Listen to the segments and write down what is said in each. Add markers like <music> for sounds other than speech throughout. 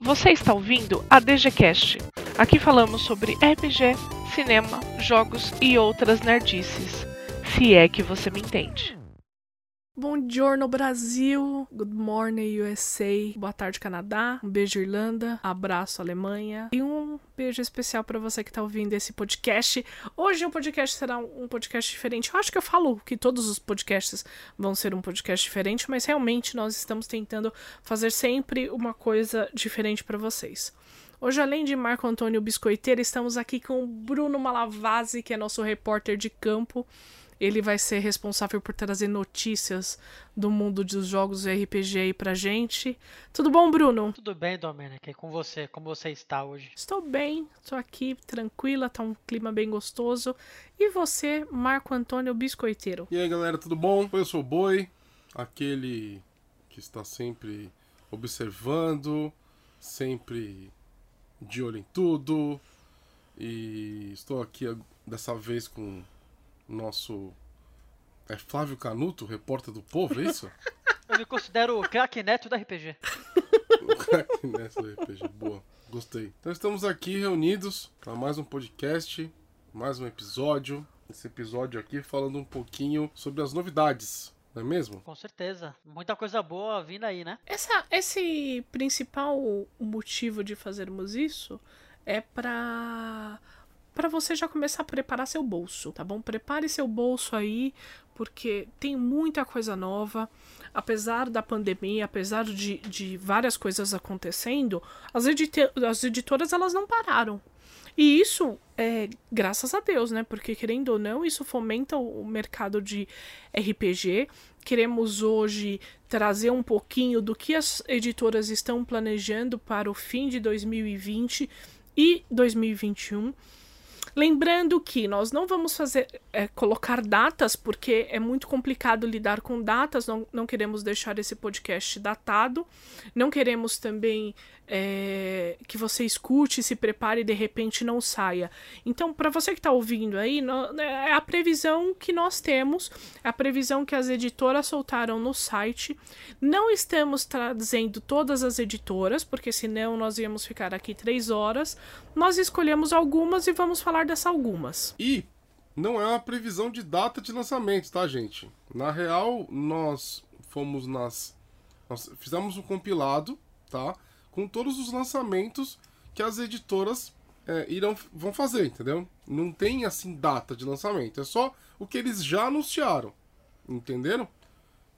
Você está ouvindo a DGCast. Aqui falamos sobre RPG, cinema, jogos e outras nerdices. Se é que você me entende. Bom giorno Brasil, good morning USA, boa tarde Canadá, um beijo Irlanda, abraço Alemanha e um beijo especial para você que tá ouvindo esse podcast. Hoje o podcast será um podcast diferente. Eu acho que eu falo que todos os podcasts vão ser um podcast diferente, mas realmente nós estamos tentando fazer sempre uma coisa diferente para vocês. Hoje, além de Marco Antônio Biscoiteiro, estamos aqui com o Bruno Malavasi, que é nosso repórter de campo. Ele vai ser responsável por trazer notícias do mundo dos jogos RPG aí pra gente. Tudo bom, Bruno? Tudo bem, Domênica. E com você? Como você está hoje? Estou bem, estou aqui tranquila, tá um clima bem gostoso. E você, Marco Antônio Biscoiteiro? E aí, galera, tudo bom? Eu sou o Boi, aquele que está sempre observando, sempre de olho em tudo. E estou aqui dessa vez com nosso. É Flávio Canuto, repórter do povo, é isso? <laughs> Eu me considero o craque neto do RPG. o craque neto do RPG, boa. Gostei. Então estamos aqui reunidos para mais um podcast, mais um episódio. Esse episódio aqui falando um pouquinho sobre as novidades não é mesmo? Com certeza. Muita coisa boa vindo aí, né? Essa, esse principal motivo de fazermos isso é para para você já começar a preparar seu bolso, tá bom? Prepare seu bolso aí, porque tem muita coisa nova. Apesar da pandemia, apesar de, de várias coisas acontecendo, as, as editoras elas não pararam. E isso é graças a Deus, né? Porque querendo ou não, isso fomenta o mercado de RPG. Queremos hoje trazer um pouquinho do que as editoras estão planejando para o fim de 2020 e 2021. Lembrando que nós não vamos fazer é, colocar datas, porque é muito complicado lidar com datas, não, não queremos deixar esse podcast datado, não queremos também é, que você escute, se prepare e de repente não saia. Então, para você que está ouvindo aí, é a previsão que nós temos, é a previsão que as editoras soltaram no site. Não estamos trazendo todas as editoras, porque senão nós íamos ficar aqui três horas. Nós escolhemos algumas e vamos falar dessas algumas. E não é uma previsão de data de lançamento, tá, gente? Na real, nós fomos nas. Nós fizemos um compilado, tá? Com todos os lançamentos que as editoras é, irão vão fazer, entendeu? Não tem assim data de lançamento, é só o que eles já anunciaram, entenderam?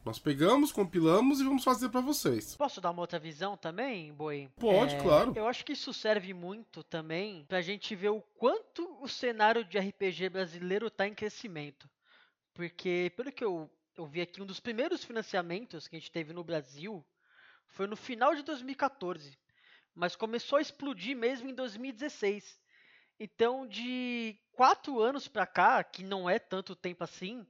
Nós pegamos, compilamos e vamos fazer para vocês. Posso dar uma outra visão também, Boi? Pode, é, claro. Eu acho que isso serve muito também pra gente ver o quanto o cenário de RPG brasileiro tá em crescimento. Porque, pelo que eu, eu vi aqui, um dos primeiros financiamentos que a gente teve no Brasil foi no final de 2014, mas começou a explodir mesmo em 2016. Então, de quatro anos para cá, que não é tanto tempo assim,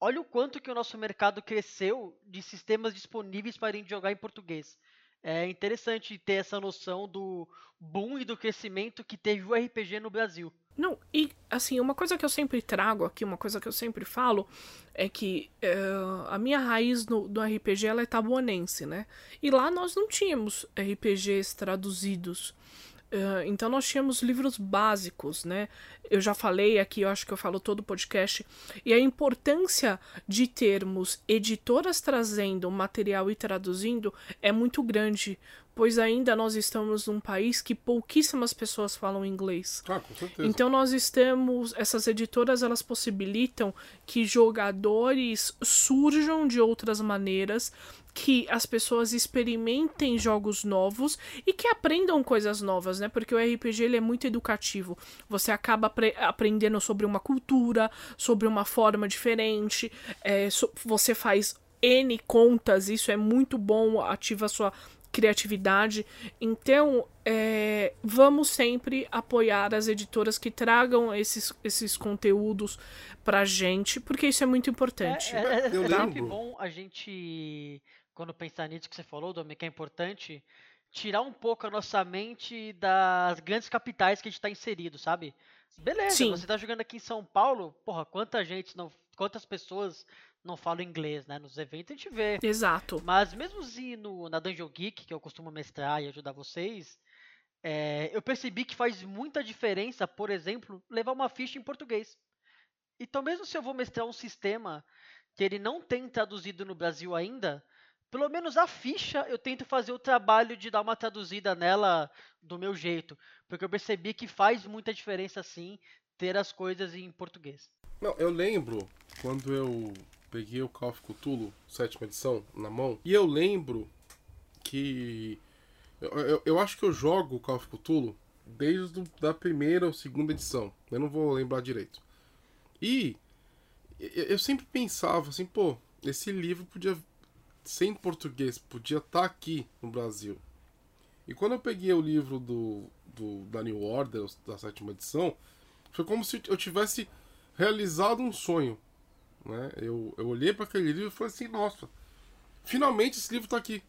olha o quanto que o nosso mercado cresceu de sistemas disponíveis para a gente jogar em português. É interessante ter essa noção do boom e do crescimento que teve o RPG no Brasil. Não, e assim, uma coisa que eu sempre trago aqui, uma coisa que eu sempre falo, é que uh, a minha raiz no, do RPG ela é tabuanense, né? E lá nós não tínhamos RPGs traduzidos. Uh, então nós tínhamos livros básicos, né? Eu já falei aqui, eu acho que eu falo todo o podcast, e a importância de termos editoras trazendo material e traduzindo é muito grande, pois ainda nós estamos num país que pouquíssimas pessoas falam inglês. Ah, com certeza. Então nós estamos, essas editoras elas possibilitam que jogadores surjam de outras maneiras, que as pessoas experimentem jogos novos e que aprendam coisas novas, né? Porque o RPG ele é muito educativo. Você acaba apre aprendendo sobre uma cultura, sobre uma forma diferente. É, so você faz N contas, isso é muito bom, ativa a sua criatividade. Então, é, vamos sempre apoiar as editoras que tragam esses, esses conteúdos pra gente, porque isso é muito importante. É, é, é sempre bom a gente, quando pensar nisso que você falou, Domi, que é importante, tirar um pouco a nossa mente das grandes capitais que a gente está inserido, sabe? Beleza, Sim. você tá jogando aqui em São Paulo, porra, quanta gente não. Quantas pessoas não falam inglês, né? Nos eventos a gente vê. Exato. Mas mesmo se no, na Dungeon Geek, que eu costumo mestrar e ajudar vocês, é, eu percebi que faz muita diferença, por exemplo, levar uma ficha em português. Então, mesmo se eu vou mestrar um sistema que ele não tem traduzido no Brasil ainda, pelo menos a ficha eu tento fazer o trabalho de dar uma traduzida nela do meu jeito, porque eu percebi que faz muita diferença sim ter as coisas em português. Não, eu lembro quando eu peguei o Call of Cthulhu, sétima edição, na mão, e eu lembro que. Eu, eu, eu acho que eu jogo o Call of Cthulhu desde a primeira ou segunda edição. Eu não vou lembrar direito. E eu sempre pensava assim, pô, esse livro podia ser em português, podia estar tá aqui no Brasil. E quando eu peguei o livro do, do da New Order, da sétima edição, foi como se eu tivesse realizado um sonho. Né? Eu, eu olhei para aquele livro e falei assim, nossa, finalmente esse livro está aqui.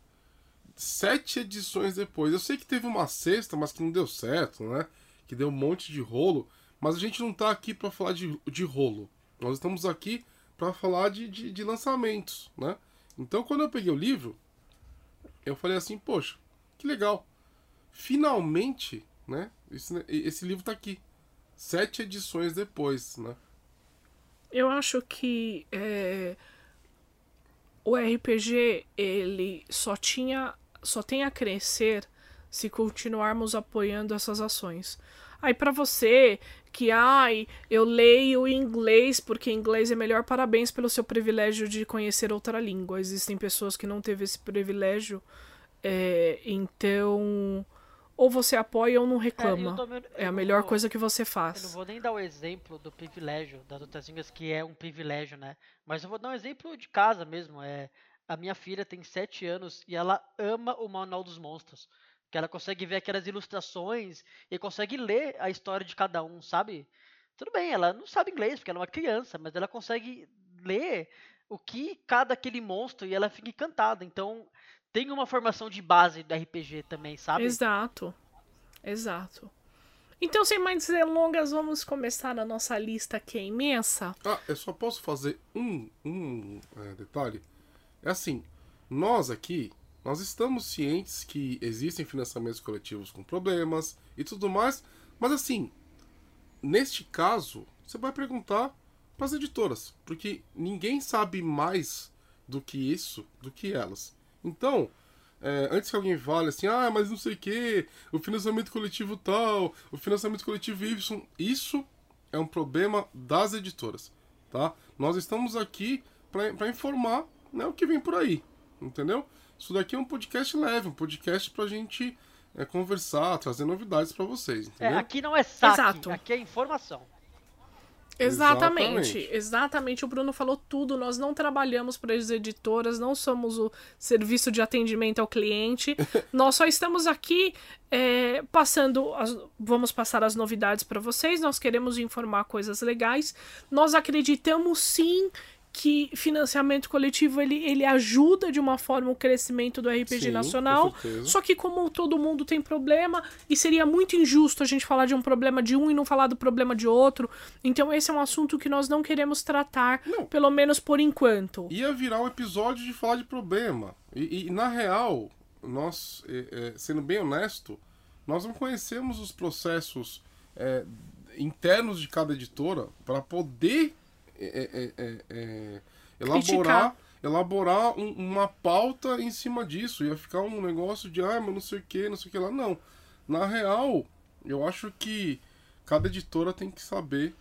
Sete edições depois. Eu sei que teve uma sexta, mas que não deu certo, né? Que deu um monte de rolo. Mas a gente não está aqui para falar de, de rolo. Nós estamos aqui para falar de, de, de, lançamentos, né? Então, quando eu peguei o livro, eu falei assim, poxa, que legal. Finalmente, né? Esse, esse livro está aqui. Sete edições depois, né? Eu acho que é, o RPG ele só tinha só tem a crescer se continuarmos apoiando essas ações. Aí para você que ai, eu leio em inglês porque inglês é melhor, parabéns pelo seu privilégio de conhecer outra língua. Existem pessoas que não teve esse privilégio, é, então ou você apoia ou não reclama. É, é a melhor vou, coisa que você faz. Eu não vou nem dar o exemplo do privilégio das outras línguas, que é um privilégio, né? Mas eu vou dar um exemplo de casa mesmo. É, a minha filha tem 7 anos e ela ama o Manual dos Monstros que ela consegue ver aquelas ilustrações e consegue ler a história de cada um, sabe? Tudo bem, ela não sabe inglês porque ela é uma criança, mas ela consegue ler o que cada aquele monstro e ela fica encantada. Então, tem uma formação de base do RPG também, sabe? Exato. Exato. Então, sem mais delongas, vamos começar a nossa lista que é imensa. Ah, eu só posso fazer um, um é, detalhe. É assim, nós aqui nós estamos cientes que existem financiamentos coletivos com problemas e tudo mais, mas assim, neste caso, você vai perguntar para as editoras, porque ninguém sabe mais do que isso do que elas. Então, é, antes que alguém fale assim, ah, mas não sei o que, o financiamento coletivo tal, o financiamento coletivo Y, isso é um problema das editoras, tá? Nós estamos aqui para informar né, o que vem por aí, entendeu? Isso daqui é um podcast leve, um podcast pra gente é, conversar, trazer novidades para vocês. É, entendeu? É, aqui não é saque, Exato. aqui é informação. Exatamente, exatamente, exatamente. O Bruno falou tudo. Nós não trabalhamos para as editoras, não somos o serviço de atendimento ao cliente. <laughs> nós só estamos aqui é, passando, as, vamos passar as novidades para vocês. Nós queremos informar coisas legais. Nós acreditamos sim que financiamento coletivo ele, ele ajuda de uma forma o crescimento do RPG Sim, nacional. Só que como todo mundo tem problema e seria muito injusto a gente falar de um problema de um e não falar do problema de outro. Então esse é um assunto que nós não queremos tratar, não. pelo menos por enquanto. Ia virar um episódio de falar de problema. E, e na real, nós, é, é, sendo bem honesto, nós não conhecemos os processos é, internos de cada editora para poder é, é, é, é elaborar, elaborar um, uma pauta em cima disso. Ia ficar um negócio de, ah, mas não sei o que, não sei o que lá. Não. Na real, eu acho que cada editora tem que saber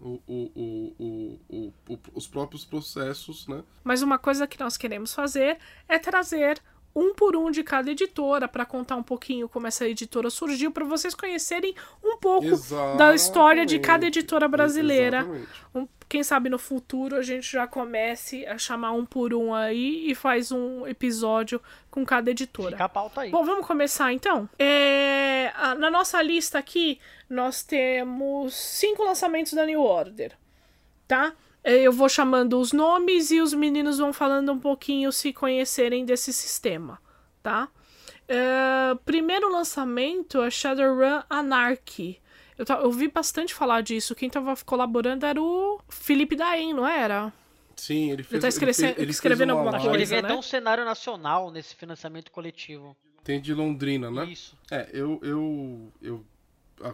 o, o, o, o, os próprios processos, né? Mas uma coisa que nós queremos fazer é trazer um por um de cada editora para contar um pouquinho como essa editora surgiu para vocês conhecerem um pouco Exatamente. da história de cada editora brasileira. Um, quem sabe no futuro a gente já comece a chamar um por um aí e faz um episódio com cada editora. Fica a pauta aí. Bom, vamos começar então. É, na nossa lista aqui nós temos cinco lançamentos da New Order, tá? É, eu vou chamando os nomes e os meninos vão falando um pouquinho se conhecerem desse sistema, tá? Uh, primeiro lançamento é Shadowrun Anarchy. Eu, eu ouvi bastante falar disso. Quem estava colaborando era o Felipe Daen, não era? Sim, ele fez. tá fez- fez escrevendo uma alguma Acho que ele live, coisa, vem né? até um cenário nacional nesse financiamento coletivo. Tem de Londrina, né? Isso. É, eu, eu, eu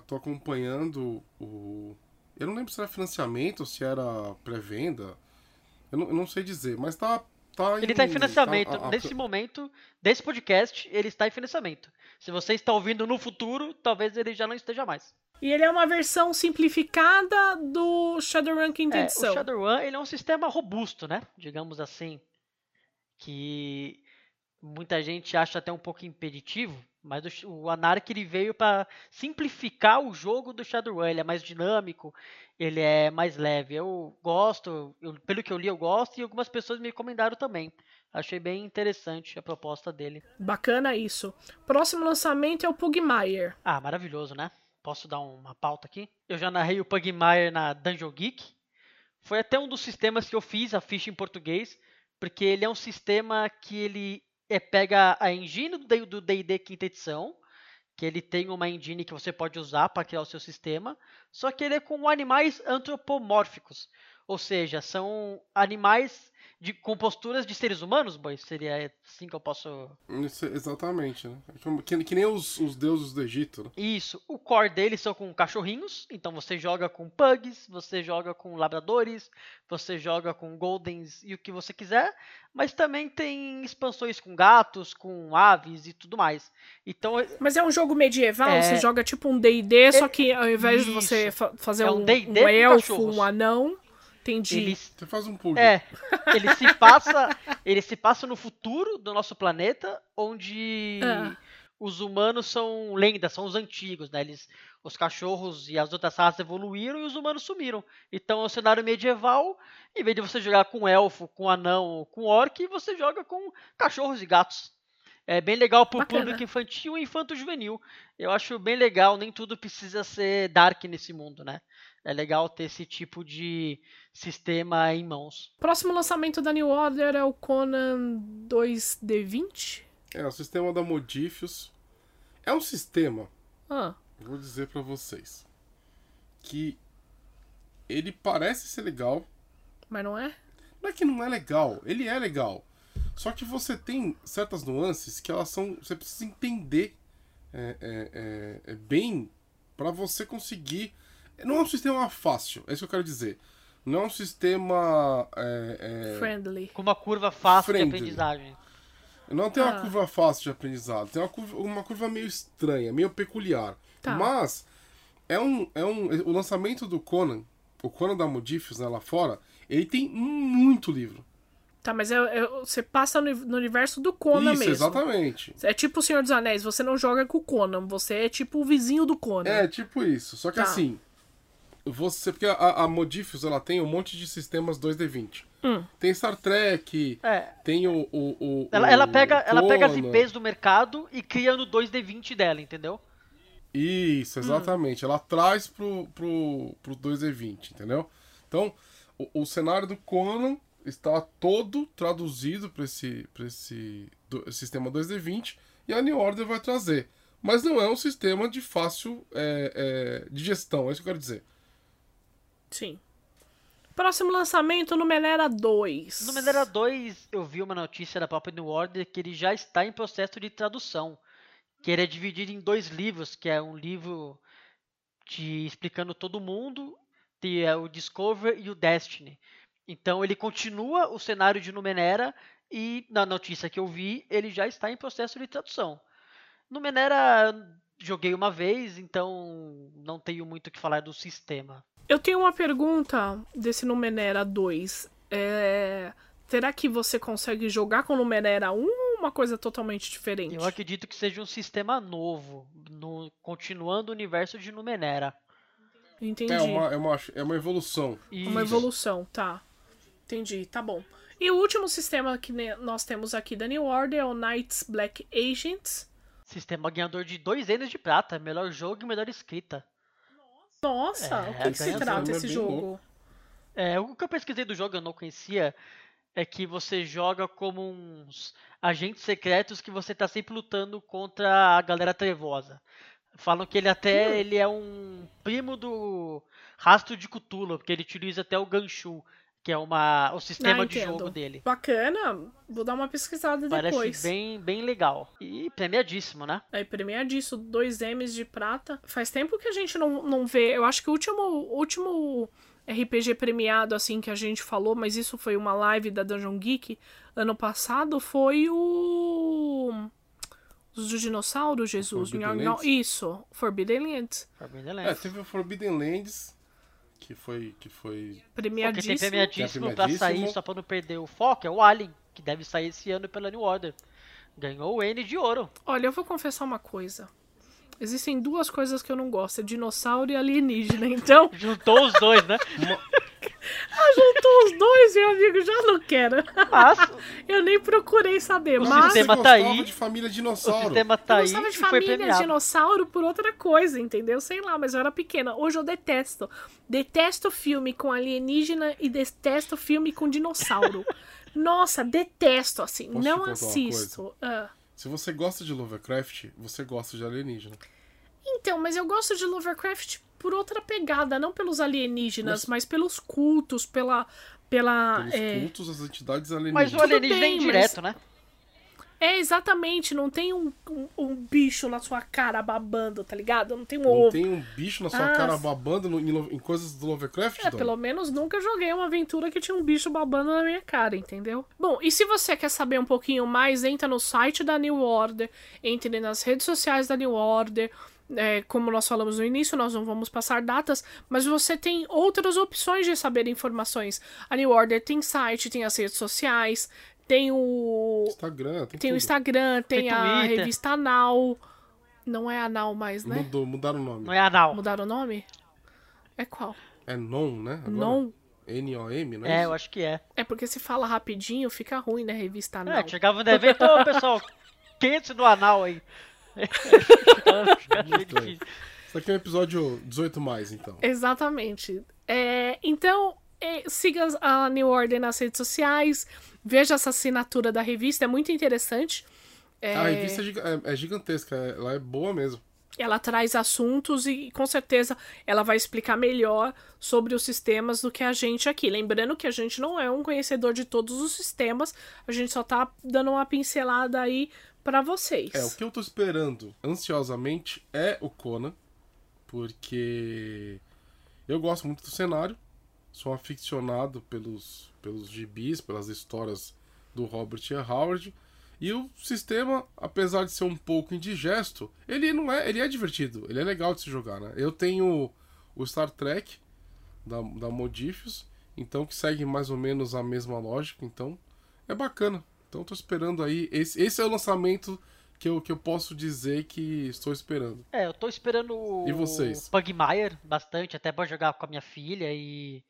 tô acompanhando o. Eu não lembro se era financiamento ou se era pré-venda. Eu não, eu não sei dizer, mas tá. tá Ele está em financiamento. tá- a- a- Nesse momento, desse podcast, ele está em financiamento. Se você está ouvindo no futuro, talvez ele já não esteja mais. E ele é uma versão simplificada do Shadowrun quinta É, o edição. Shadowrun ele é um sistema robusto, né? Digamos assim. Que muita gente acha até um pouco impeditivo, mas o, o Anarch ele veio para simplificar o jogo do Shadowrun. Ele é mais dinâmico, ele é mais leve. Eu gosto, eu- pelo que eu li, eu gosto e algumas pessoas me recomendaram também. Achei bem interessante a proposta dele. Bacana isso. Próximo lançamento é o Pugmire. Ah, maravilhoso, né? Posso dar uma pauta aqui? Eu já narrei o Pugmire na Dungeon Geek. Foi até um dos sistemas que eu fiz a ficha em português, porque ele é um sistema que ele é, pega a engine do D&D quinta edição, que ele tem uma engine que você pode usar para criar o seu sistema, só que ele é com animais antropomórficos, ou seja, são animais de, com posturas de seres humanos, boy? Seria assim que eu posso Isso, exatamente, né? É como- Que, que nem os, os deuses do Egito, né? Isso. O core deles são com cachorrinhos. Então você joga com pugs, você joga com labradores, você joga com goldens e o que você quiser. Mas também tem expansões com gatos, com aves e tudo mais. Então Mas é um jogo medieval? É. Você joga tipo um D&D, só que ao invés de você Isso. fa- fazer É um, um D&D um elfo, um anão, entendi. eles Você faz um pulo. É, ele se passa, ele se passa no futuro do nosso planeta, onde Ah. os humanos são lendas, são os antigos, né? Eles, os cachorros e as outras raças evoluíram e os humanos sumiram. Então é um cenário medieval, em vez de você jogar com elfo, com anão, com orc, você joga com cachorros e gatos. É bem legal pro Bacana. público infantil e infanto-juvenil. Eu acho bem legal, nem tudo precisa ser dark nesse mundo, né? É legal ter esse tipo de sistema em mãos. Próximo lançamento da New Order é o Conan 2D20? É, o sistema da Modifius. É um sistema, Ah, vou dizer pra vocês, que ele parece ser legal. mas não é? Não é que não é legal, ele é legal. Só que você tem certas nuances que elas são. Você precisa entender é, é, é, é, bem pra você conseguir. Não é um sistema fácil, é isso que eu quero dizer. Não é um sistema. é, é, Friendly. Com uma curva fácil Friendly. de aprendizagem. Não tem uma Ah. curva fácil de aprendizado, tem uma curva, uma curva meio estranha, meio peculiar. Tá. Mas é um, é um. O lançamento do Conan, o Conan da Modifius, né, lá fora, ele tem muito livro. Tá, mas é, é- você passa no, no universo do Conan Isso, mesmo. exatamente. É tipo o Senhor dos Anéis, você não joga com o Conan, você é tipo o vizinho do Conan. É, tipo isso. Só que Tá. assim, você. Porque a, a Modifius ela tem um monte de sistemas 2D20. Hum. Tem Star Trek, É. tem o. o, o- Ela, ela pega, ela pega as. IPs do mercado e cria no 2D20 dela, entendeu? Isso, exatamente. Ela traz pro, pro, pro 2D20, entendeu? Então, o, o cenário do Conan está todo traduzido para esse, pra esse do- sistema 2D20 e a New Order vai trazer. Mas não é um sistema de fácil é, é, de gestão, é isso que eu quero dizer. Sim. Próximo lançamento, Numenera 2. No Menera 2, eu vi uma notícia da própria New Order que ele já está em processo de tradução. Que ele é dividido em dois livros, que é um livro de explicando todo mundo, que é o Discover e o Destiny. Então ele continua o cenário de Numenera e na notícia que eu vi, ele já está em processo de tradução. Numenera joguei uma vez, então não tenho muito o que falar do sistema. Eu tenho uma pergunta desse Numenera 2. É... Será que você consegue jogar com o Numenera 1 ou uma coisa totalmente diferente? Eu acredito que seja um sistema novo, no, continuando o universo de Numenera. Entendi. É uma, é, uma, é uma evolução. Uma Isso. evolução, tá. Entendi, tá bom. E o último sistema que nós temos aqui da New Order é o Knights Black Agents. Sistema ganhador de dois Enes de prata, melhor jogo e melhor escrita. Nossa, É, o que, que se trata é esse jogo? É, o que eu pesquisei do jogo eu não conhecia é que você joga como uns agentes secretos que você tá sempre lutando contra a galera trevosa. Falam que ele até Hum. ele é um primo do rastro de Cthulhu, porque ele utiliza até o Ganshu. Que é uma, o sistema Ah, de jogo dele. Bacana. Vou dar uma pesquisada Parece depois. bem, bem legal. E premiadíssimo, né? Aí, premiadíssimo, dois M's de prata. Faz tempo que a gente não, não vê. Eu acho que o último, último RPG premiado, assim, que a gente falou, mas isso foi uma live da Dungeon Geek ano passado, foi o. Os do dinossauro, Jesus. Forbidden Lands? isso, Forbidden Lands. Forbidden É, Lands. teve o Forbidden Lands, que foi. Que foi... Tem Premiadíssimo. premiadíssimo Que é pra sair, premiadíssimo. só pra não perder o foco, é o Alien, que deve sair esse ano pela New Order. Ganhou o N de ouro. Olha, eu vou confessar uma coisa. Existem duas coisas que eu não gosto: é dinossauro e alienígena. <laughs> Então, Juntou os dois, né? Juntou os dois, meu amigo, já não quero. Mas <laughs> Eu nem procurei saber, O mas. sistema Você tá gostava aí. de família o dinossauro. sistema tá eu aí gostava de e família dinossauro por outra coisa, entendeu? Sei lá, mas eu era pequena. Hoje eu detesto. Detesto filme com alienígena e detesto filme com dinossauro. <laughs> Nossa, detesto, assim. Posso não assisto. Ah. Se você gosta de Lovecraft, você gosta de alienígena. Então, mas eu gosto de Lovecraft por outra pegada, não pelos alienígenas, Mas- mas, pelos cultos, pela. pela Pelos é, cultos, as entidades Mas alienígenas. o alienígena é mas- indireto, né? é, exatamente, não tem um, um, um bicho na sua cara babando, tá ligado? Não tem um Não ovo. tem um bicho na sua Ah, cara babando no- em, em coisas do Lovecraft, É, Dom? pelo menos nunca joguei uma aventura que tinha um bicho babando na minha cara, entendeu? Bom, e se você quer saber um pouquinho mais, entra no site da New Order, entre nas redes sociais da New Order. É, como nós falamos no início, nós não vamos passar datas, mas você tem outras opções de saber informações. A New Order tem site, tem as redes sociais, tem o. Instagram, tem, Tem o. Instagram, tem, Tem a Twitter. revista Anal. Não é Anal mais, né? Mudou, mudaram o nome. Não é anal. Mudaram o nome? É qual? É NOM, né? Agora? Non? N-O-M, né? É, eu acho que é. É porque se fala rapidinho, fica ruim, né? Revista Anal. É, chegava no evento, ô pessoal, quente do anal aí. <laughs> Difícil. Isso aqui é um episódio 18 mais, então. Exatamente. É, então, é, siga a New Order nas redes sociais, veja essa assinatura da revista, é muito interessante. É, A revista é, é- é gigantesca, é- ela é boa mesmo. Ela traz assuntos e com certeza ela vai explicar melhor sobre os sistemas do que a gente aqui. Lembrando que a gente não é um conhecedor de todos os sistemas, a gente só tá dando uma pincelada aí pra vocês. É, o que eu tô esperando ansiosamente é o Conan, porque eu gosto muito do cenário, sou aficionado pelos, pelos gibis, pelas histórias do Robert E. Howard, e o sistema, apesar de ser um pouco indigesto, ele não é, ele é divertido, ele é legal de se jogar, né? Eu tenho o Star Trek da, da Modifius, então que segue mais ou menos a mesma lógica, então é bacana. Então tô esperando aí. Esse, esse é o lançamento que eu, que eu posso dizer que estou esperando. É, eu tô esperando o E vocês? Pugmire bastante, até pra jogar com a minha filha e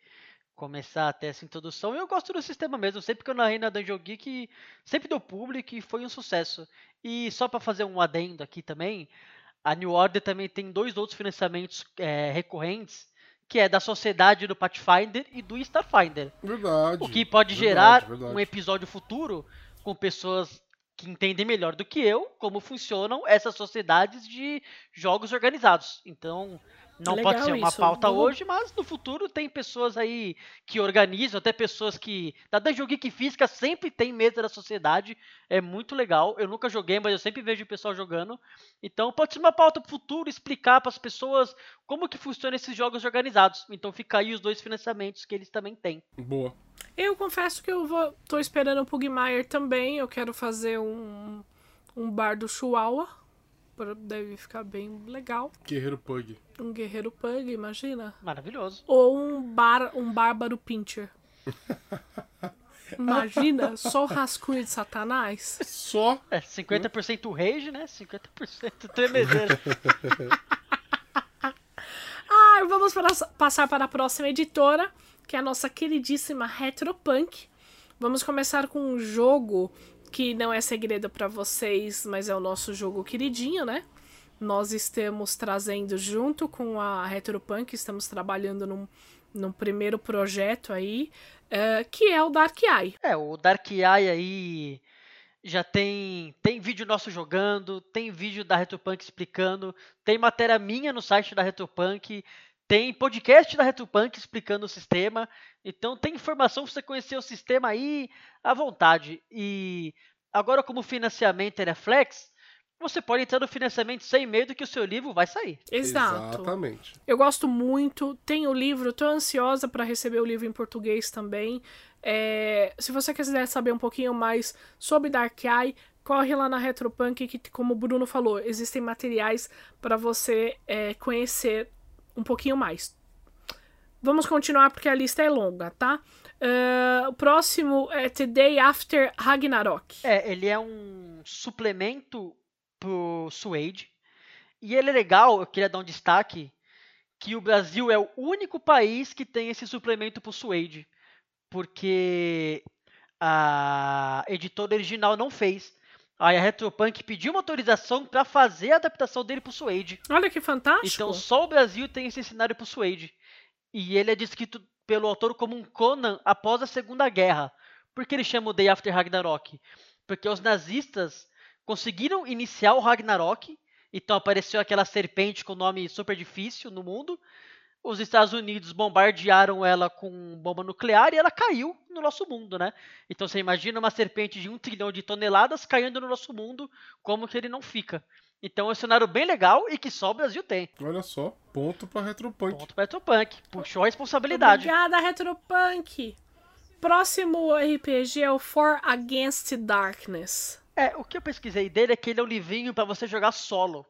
começar a ter essa introdução. Eu gosto do sistema mesmo, sempre que eu narrei na Dungeon Geek, sempre deu público e foi um sucesso. E só pra fazer um adendo aqui também, a New Order também tem dois outros financiamentos é, recorrentes, que é da Sociedade do Pathfinder e do Starfinder. Verdade. O que pode verdade, gerar verdade. um episódio futuro com pessoas que entendem melhor do que eu como funcionam essas sociedades de jogos organizados. Então, não Legal pode ser uma isso. pauta Vou- hoje, mas no futuro tem pessoas aí que organizam, até pessoas que. Da Dungeon Geek Física sempre tem mesa da sociedade. É muito legal. Eu nunca joguei, mas eu sempre vejo o pessoal jogando. Então pode ser uma pauta pro futuro, explicar para as pessoas como que funcionam esses jogos organizados. Então fica aí os dois financiamentos que eles também têm. Boa. Eu confesso que eu vou, tô esperando o Pugmire também. Eu quero fazer um, um bar do Chihuahua. Deve ficar bem legal. Guerreiro Pug. Um guerreiro pug, imagina. Maravilhoso. Ou um bar, um bárbaro pincher. <laughs> Imagina, só o rascunho de satanás. Só. É, 50% rage, né? 50% <laughs> tremedeira. <laughs> Ah, vamos para- passar para a próxima editora, que é a nossa queridíssima Retropunk. Vamos começar com um jogo que não é segredo para vocês, mas é o nosso jogo queridinho, né? Nós estamos trazendo junto com a Retropunk, estamos trabalhando num, num primeiro projeto aí, eh, que é o Dark Eye. É, o Dark Eye aí já tem tem vídeo nosso jogando, tem vídeo da Retropunk explicando, tem matéria minha no site da Retropunk, Tem podcast da Retropunk explicando o sistema. Então tem informação para você conhecer o sistema aí à vontade. E agora, como o financiamento é flex, você pode entrar no financiamento sem medo que o seu livro vai sair. Exato. Exatamente. Eu gosto muito, tenho o livro, tô ansiosa para receber o livro em português também. É, se você quiser saber um pouquinho mais sobre Dark Eye, corre lá na Retropunk, que, como o Bruno falou, existem materiais para você é, conhecer um pouquinho mais. Vamos continuar porque a lista é longa, tá? Uh, o próximo é The Day After Ragnarok. É, ele é um suplemento pro Suede. E ele é legal, eu queria dar um destaque, que o Brasil é o único país que tem esse suplemento pro Suede. Porque a editora original não fez. Aí a Retropunk pediu uma autorização para fazer a adaptação dele pro Suede. Olha que fantástico. Então só o Brasil tem esse cenário pro Suede. E ele é descrito pelo autor como um Conan após a Segunda Guerra. Por que ele chama o Day After Ragnarok? Porque os nazistas conseguiram iniciar o Ragnarok, então apareceu aquela serpente com nome super difícil no mundo. Os Estados Unidos bombardearam ela com bomba nuclear e ela caiu no nosso mundo, né? Então você imagina uma serpente de um trilhão de toneladas caindo no nosso mundo, como que ele não fica? Então é um cenário bem legal e que só o Brasil tem. Olha só, ponto pra Retropunk. Ponto pra Retropunk. Puxou a responsabilidade. Obrigada, Retropunk. Próximo RPG é o For Against Darkness. É, o que eu pesquisei dele é que ele é um livrinho para você jogar solo.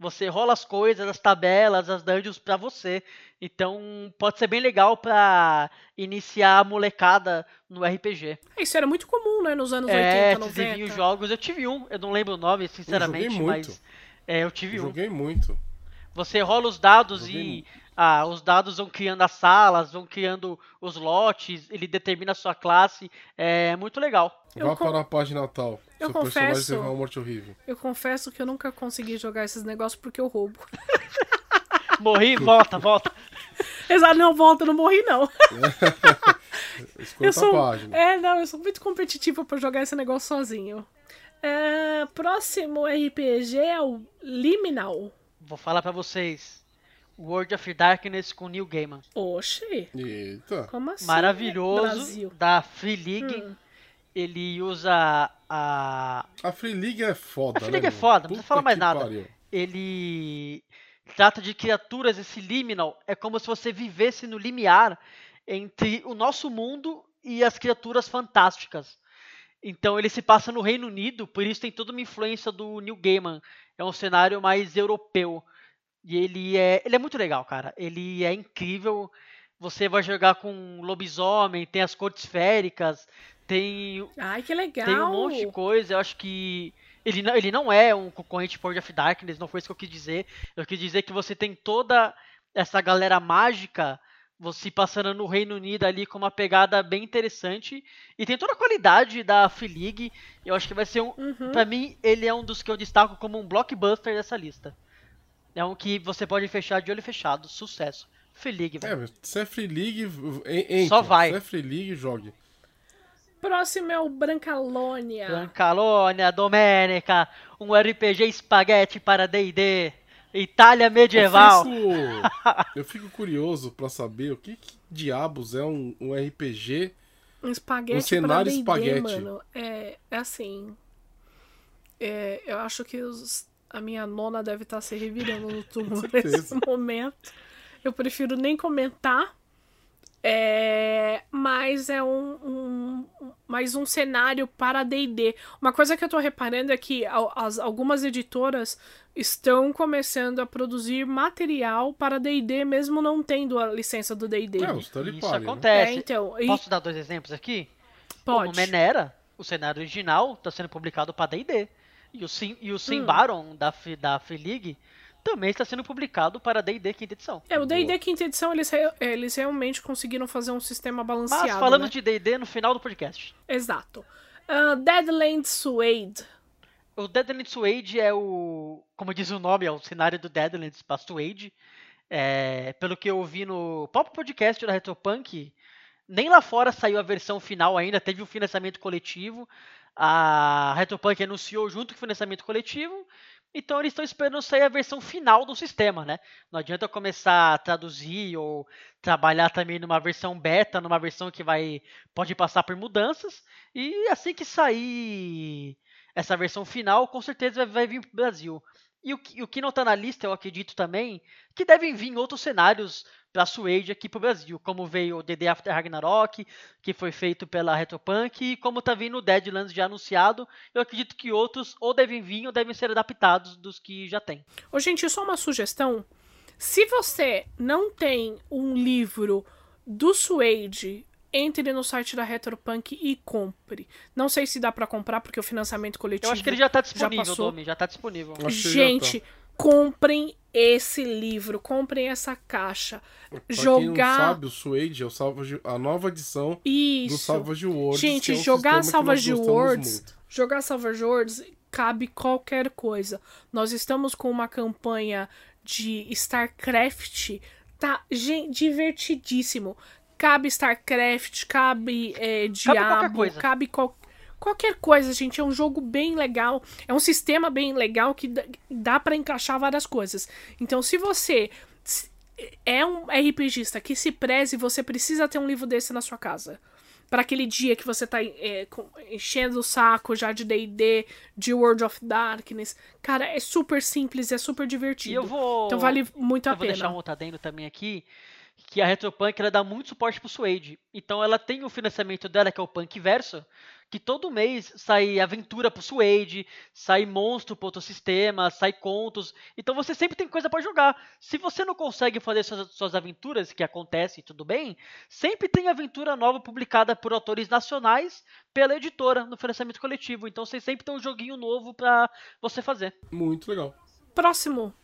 Você rola as coisas, as tabelas, as dungeons para você. Então pode ser bem legal para iniciar a molecada no RPG. Isso era muito comum, né, nos anos é, 80, 90. livrinhos jogos. Eu tive um, eu não lembro o nome, sinceramente, Eu joguei muito. mas é, eu tive Eu um. joguei muito. Você rola os dados Joguei e muito. Ah, os dados vão criando as salas, vão criando os lotes, ele determina a sua classe. É muito legal. Eu Vá con- para a página tal. Eu Seu personagem confesso- teve uma morte horrível. Eu confesso que eu nunca consegui jogar esses negócios porque eu roubo. <laughs> Morri, volta, volta. <laughs> Exato, não volta, não morri não. <laughs> Escolha Eu sou, a página. é, não, eu sou muito competitiva pra jogar esse negócio sozinho. É, próximo RPG é o Liminal. Vou falar pra vocês. World of Darkness com Neil Gaiman. Oxi, Eita. como assim? Maravilhoso. Brasil. Da Free League. Hum. Ele usa a. A Free League é foda, A Free né, League é meu? foda, não precisa falar mais nada. pariu. Ele trata de criaturas, esse liminal. É como se você vivesse no limiar entre o nosso mundo e as criaturas fantásticas. Então ele se passa no Reino Unido, por isso tem toda uma influência do Neil Gaiman. É um cenário mais europeu. E ele é, ele é muito legal, cara. Ele é incrível. Você vai jogar com lobisomem, tem as cores esféricas, tem Ai, que legal. tem um monte de coisa, eu acho que. Ele não, ele não é um concorrente de World of Darkness, não foi isso que eu quis dizer. Eu quis dizer que você tem toda essa galera mágica, você passando no Reino Unido ali com uma pegada bem interessante. E tem toda a qualidade da Free League. Eu acho que vai ser um. Uhum. Pra mim, ele é um dos que eu destaco como um blockbuster dessa lista. É um que você pode fechar de olho fechado. Sucesso. Free League, É, velho. mas se é Free League, entra. Só vai. Se é Free League, jogue. Próximo é o Brancalônia. Brancalônia, Domênica, um RPG espaguete para D&D, Itália medieval. Eu fico, <laughs> eu fico curioso pra saber o que, que diabos é um, um RPG. Um espaguete Um cenário pra D&D, espaguete. mano. É, é assim. é, eu acho que os- a minha nona deve estar se revirando no <laughs> túmulo nesse momento. Eu prefiro nem comentar. É, mas é um, um mais um cenário para D&D. Uma coisa que eu tô reparando é que as- algumas editoras estão começando a produzir material para D&D mesmo não tendo a licença do D&D. É, os Isso party, né? É, acontece. então, e Posso dar dois exemplos aqui? pode. O Menera, o cenário original, está sendo publicado para D&D. E o Sim, e o Sim Hum. Baron, da, Free- da Free League, também está sendo publicado para D&D quinta edição. É, o D&D quinta edição, eles, re- eles realmente conseguiram fazer um sistema balanceado, Mas falando né? de D&D no final do podcast. Exato. Ah, Deadland Suede. O Deadlands Suede é o. Como diz o nome, é o cenário do Deadlands para Suede. É, pelo que eu ouvi no próprio podcast da Retropunk, nem lá fora saiu a versão final ainda, teve o financiamento coletivo. A Retropunk anunciou junto com o financiamento coletivo. Então eles estão esperando sair a versão final do sistema, né? Não adianta começar a traduzir ou trabalhar também numa versão beta, numa versão que vai pode passar por mudanças. E assim que sair essa versão final, com certeza vai vir para o Brasil. E o, o que não está na lista, eu acredito também, que devem vir outros cenários para Suede aqui para o Brasil, como veio o DD After Ragnarok, que foi feito pela Retropunk, e como está vindo o Deadlands já anunciado, eu acredito que outros ou devem vir ou devem ser adaptados dos que já tem. Ô, gente, só uma sugestão. Se você não tem um livro do Suede entre no site da Retropunk e compre. Não sei se dá para comprar porque o financiamento coletivo Eu acho que ele já tá disponível, já. Domi, já tá disponível. Gente, comprem esse livro, comprem essa caixa. Pra jogar. quem não sabe, o Suede é o Salvage, a nova edição Isso. do Salvage Worlds. Gente, é jogar Salvage muito. jogar Salvage Worlds cabe qualquer coisa. Nós estamos com uma campanha de StarCraft, tá, gente, divertidíssimo. Cabe StarCraft, cabe é, Diablo, qualquer coisa. cabe qual- qualquer coisa, gente. É um jogo bem legal, é um sistema bem legal que dá, para encaixar várias coisas. Então, se você é um RPGista que se preze, você precisa ter um livro desse na sua casa. Pra aquele dia que você tá é, enchendo o saco já de D&D, de World of Darkness. Cara, é super simples, é super divertido. E eu vou. Então vale muito a eu vou pena. deixar um outro adendo também aqui, que a Retropunk ela dá muito suporte pro Suede. Então ela tem o financiamento dela, que é o Punk Verso, que todo mês sai aventura pro Suede, sai monstro pro outro sistema, sai contos. Então você sempre tem coisa para jogar. Se você não consegue fazer suas, suas aventuras, que acontece, tudo bem, sempre tem aventura nova publicada por autores nacionais pela editora no financiamento coletivo. Então você sempre tem um joguinho novo para você fazer. Muito legal. Próximo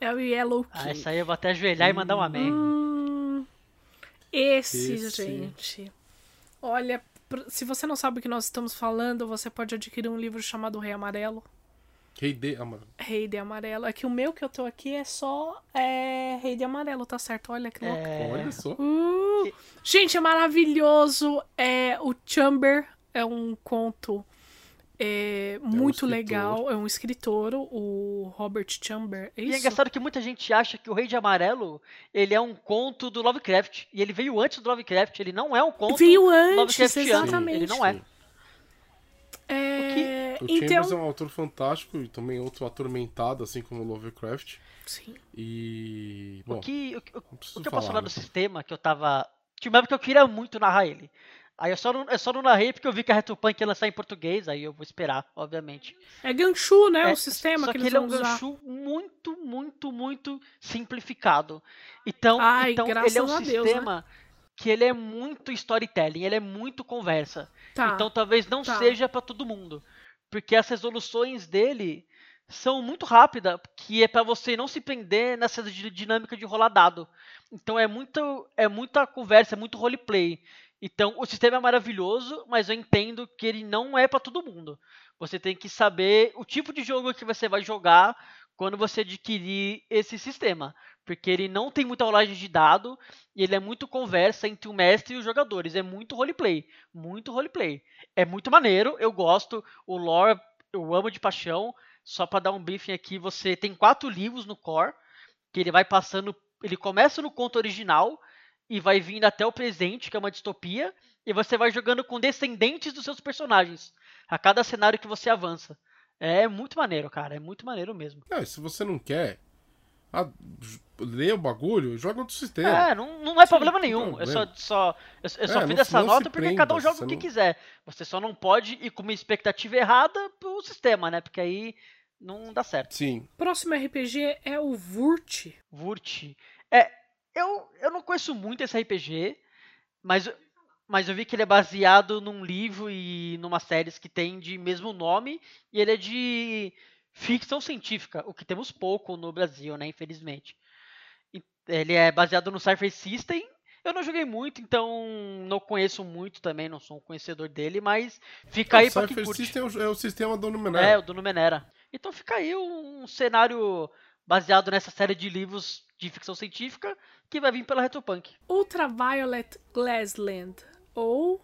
é o Yellow Ah, Key. essa aí eu vou até ajoelhar e mandar um amém. Hum, esse, Esse. gente. Olha, se você não sabe o que nós estamos falando, você pode adquirir um livro chamado Rei Amarelo. Rei de Amarelo. Rei de Amarelo. É que o meu que eu tô aqui é só é, Rei de Amarelo, tá certo? Olha que louco. É, Olha só. Uh, gente, é maravilhoso. É, o Chamber é um conto é, muito escritor. legal. É um escritor, o Robert Chamber. É E é engraçado que muita gente acha que o Rei de Amarelo ele é um conto do Lovecraft. E ele veio antes do Lovecraft. Ele não é um conto Veio antes, Lovecraftiano. exatamente. Ele não é. É, O então, Chambers é um autor fantástico e também outro atormentado, assim como o Lovecraft. sim. E. Bom, O que, o, o preciso que eu posso falar, falar do né? sistema que eu tava. Tinha uma época que eu queria muito narrar ele. Aí eu só não, eu só não narrei porque eu vi que a Retropunk ia lançar em português, aí eu vou esperar, obviamente. É Ganchu, né? É, o sistema só que, que, eles ele é vão um usar. gancho muito, muito, muito simplificado. Então, Ai, então ele é um a Deus, né? sistema que ele é muito storytelling, ele é muito conversa. Tá. Então talvez não tá. seja para todo mundo, porque as resoluções dele são muito rápidas, que é para você não se prender nessa di- dinâmica de rolar dado. Então é muito é muita conversa, é muito roleplay. Então o sistema é maravilhoso, mas eu entendo que ele não é para todo mundo. Você tem que saber o tipo de jogo que você vai jogar quando você adquirir esse sistema, porque ele não tem muita rolagem de dado e ele é muito conversa entre o mestre e os jogadores. É muito roleplay, muito roleplay. É muito maneiro, eu gosto. O lore eu amo de paixão. Só para dar um briefing aqui, você tem quatro livros no core que ele vai passando. Ele começa no conto original e vai vindo até o presente, que é uma distopia, e você vai jogando com descendentes dos seus personagens a cada cenário que você avança. É muito maneiro, cara. É muito maneiro mesmo. É, se você não quer j- ler o bagulho, joga outro sistema. É, não, não é Sim, problema nenhum. Eu só, problema. só, eu, eu só É, fiz não- essa não nota porque prenda, cada um joga o que não- quiser. Você só não pode ir com uma expectativa errada pro sistema, né? Porque aí não dá certo. Sim. Próximo RPG é o Vurt. Vurt. É, eu, eu não conheço muito esse RPG, mas, mas eu vi que ele é baseado num livro e numa série que tem de mesmo nome, e ele é de ficção científica, o que temos pouco no Brasil, né, infelizmente. Ele é baseado no Cypher System. Eu não joguei muito, então não conheço muito também, não sou um conhecedor dele, mas fica aí o pra quem curte. System é o, é o sistema do É, Numenera. o do Numenera. Então fica aí um cenário baseado nessa série de livros de ficção científica que vai vir pela Retropunk. Ultraviolet Glassland. Ou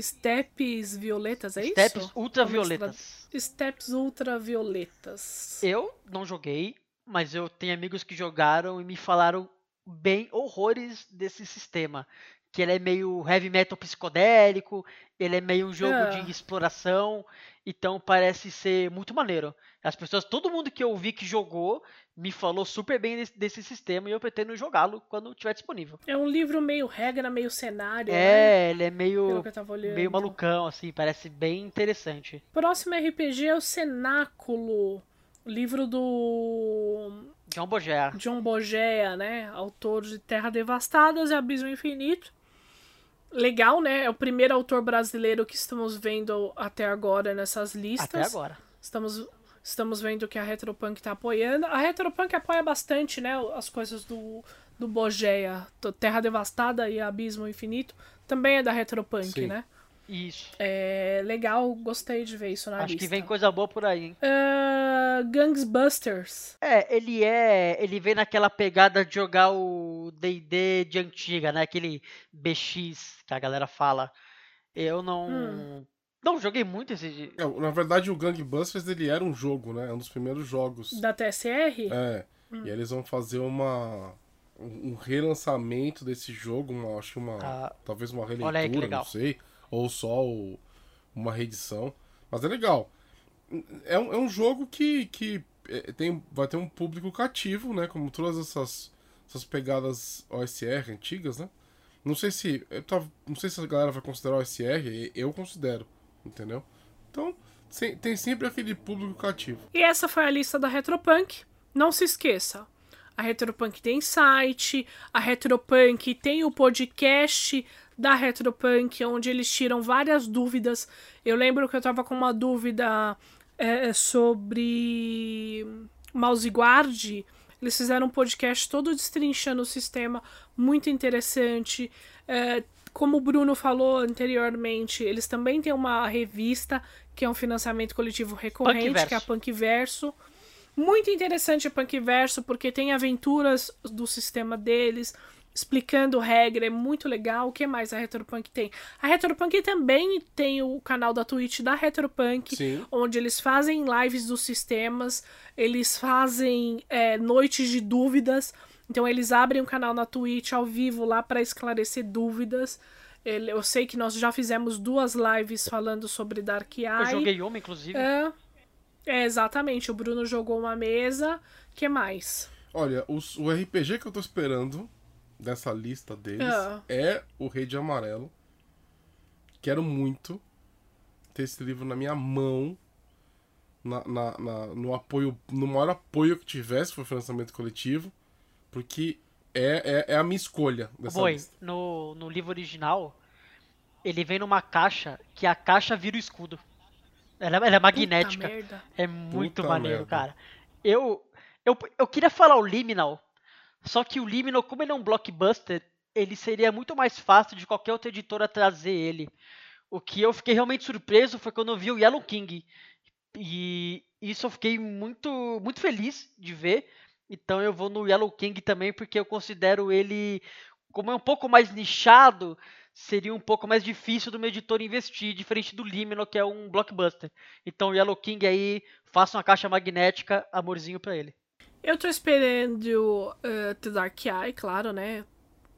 Steps violetas, é Steps isso? ultravioletas. Steps ultravioletas. Eu não joguei, mas eu tenho amigos que jogaram e me falaram bem horrores desse sistema. Que ele é meio heavy metal psicodélico, ele é meio um jogo É. de exploração, então parece ser muito maneiro. As pessoas, todo mundo que eu vi que jogou, me falou super bem desse, desse sistema e eu pretendo jogá-lo quando estiver disponível. É um livro meio regra, meio cenário, né? É, ele é meio, meio malucão, assim, parece bem interessante. Próximo RPG é o Cenáculo, livro do John Bogea. John Bogea, né? Autor de Terra Devastadas e Abismo Infinito. Legal, né? É o primeiro autor brasileiro que estamos vendo até agora nessas listas. Até agora. Estamos, estamos vendo que a Retropunk tá apoiando. A Retropunk apoia bastante, né? As coisas do, do Bogea. Terra Devastada e Abismo Infinito. Também é da Retropunk, Sim. né? Isso. É legal, gostei de ver isso na Acho lista. que vem coisa boa por aí, hein? Ah, Gangsbusters. É, ele é. Ele vem naquela pegada de jogar o DD de antiga, né? Aquele BX que a galera fala. Eu não. Hum. Não joguei muito esse. É, na verdade, o Gangbusters ele era um jogo, né? É um dos primeiros jogos. Da TSR? É. E eles vão fazer uma. Um relançamento desse jogo, uma, acho que uma. Ah, talvez uma olha aí que releitura, legal. não sei. Ou só o- uma reedição. Mas é legal. É um, é um jogo que, que é, tem, vai ter um público cativo, né? Como todas essas, essas pegadas OSR antigas, né? Não sei se. Não sei se a galera vai considerar OSR, eu considero, entendeu? Então, sem- tem sempre aquele público cativo. E essa foi a lista da Retropunk. Não se esqueça. A Retropunk tem site, a Retropunk tem o podcast da Retropunk, onde eles tiram várias dúvidas. Eu lembro que eu tava com uma dúvida é, sobre Mouse Guard. Eles fizeram um podcast todo destrinchando o sistema, muito interessante. É, como o Bruno falou anteriormente, eles também têm uma revista que é um financiamento coletivo recorrente, que é a Punkverso. Muito interessante o Punkverso, porque tem aventuras do sistema deles, explicando regra, é muito legal. O que mais a Retropunk tem? A Retropunk também tem o canal da Twitch da Retropunk, Sim. onde eles fazem lives dos sistemas, eles fazem é, noites de dúvidas. Então eles abrem um canal na Twitch ao vivo lá para esclarecer dúvidas. Ele- Eu sei que nós já fizemos duas lives falando sobre Dark Eye. Eu joguei uma, inclusive. É, é, exatamente. O Bruno jogou uma mesa. que mais? Olha, os- o RPG que eu tô esperando dessa lista deles Ah. é o Rei de Amarelo. Quero muito ter esse livro na minha mão. Na, na- na- no apoio, no maior apoio que tivesse foi o financiamento coletivo. Porque é, é, é a minha escolha dessa Boi, lista. no, no livro original, ele vem numa caixa que a caixa vira o escudo. Ela, ela é magnética. Puta merda. É muito Puta maneiro, merda. cara. Eu, eu, eu queria falar o Liminal, só que o Liminal, como ele é um blockbuster, ele seria muito mais fácil de qualquer outra editora trazer ele. O que eu fiquei realmente surpreso foi quando eu vi o Yellow King. E isso eu fiquei muito, muito feliz de ver. Então eu vou no Yellow King também, porque eu considero ele, como é um pouco mais nichado, seria um pouco mais difícil do meu editor investir, diferente do Liminal, que é um blockbuster. Então, Yellow King aí, faça uma caixa magnética, amorzinho pra ele. Eu tô esperando uh, The Dark Eye, claro, né?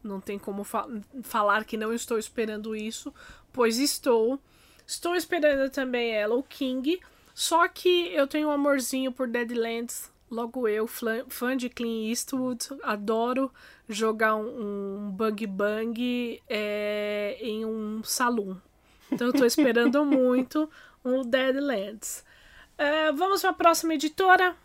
Não tem como fa- falar que não estou esperando isso, pois estou. Estou esperando também Yellow King, só que eu tenho um amorzinho por Deadlands. Logo eu, fã de Clean Eastwood, adoro jogar um, um Bug Bang é, em um saloon. Então eu tô esperando <laughs> muito um Deadlands. Uh, vamos para a próxima editora.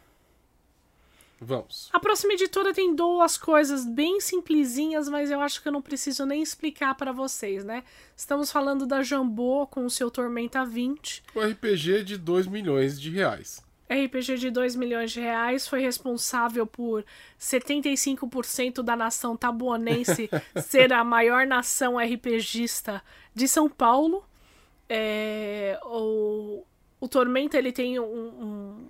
Vamos. A próxima editora tem duas coisas bem simplesinhas, mas eu acho que eu não preciso nem explicar para vocês, né? Estamos falando da Jambô com o seu Tormenta 20. O RPG de 2 milhões de reais. RPG de 2 milhões de reais foi responsável por 75% da nação tabuonense <laughs> ser a maior nação RPGista de São Paulo. É, o, o Tormenta ele tem um, um,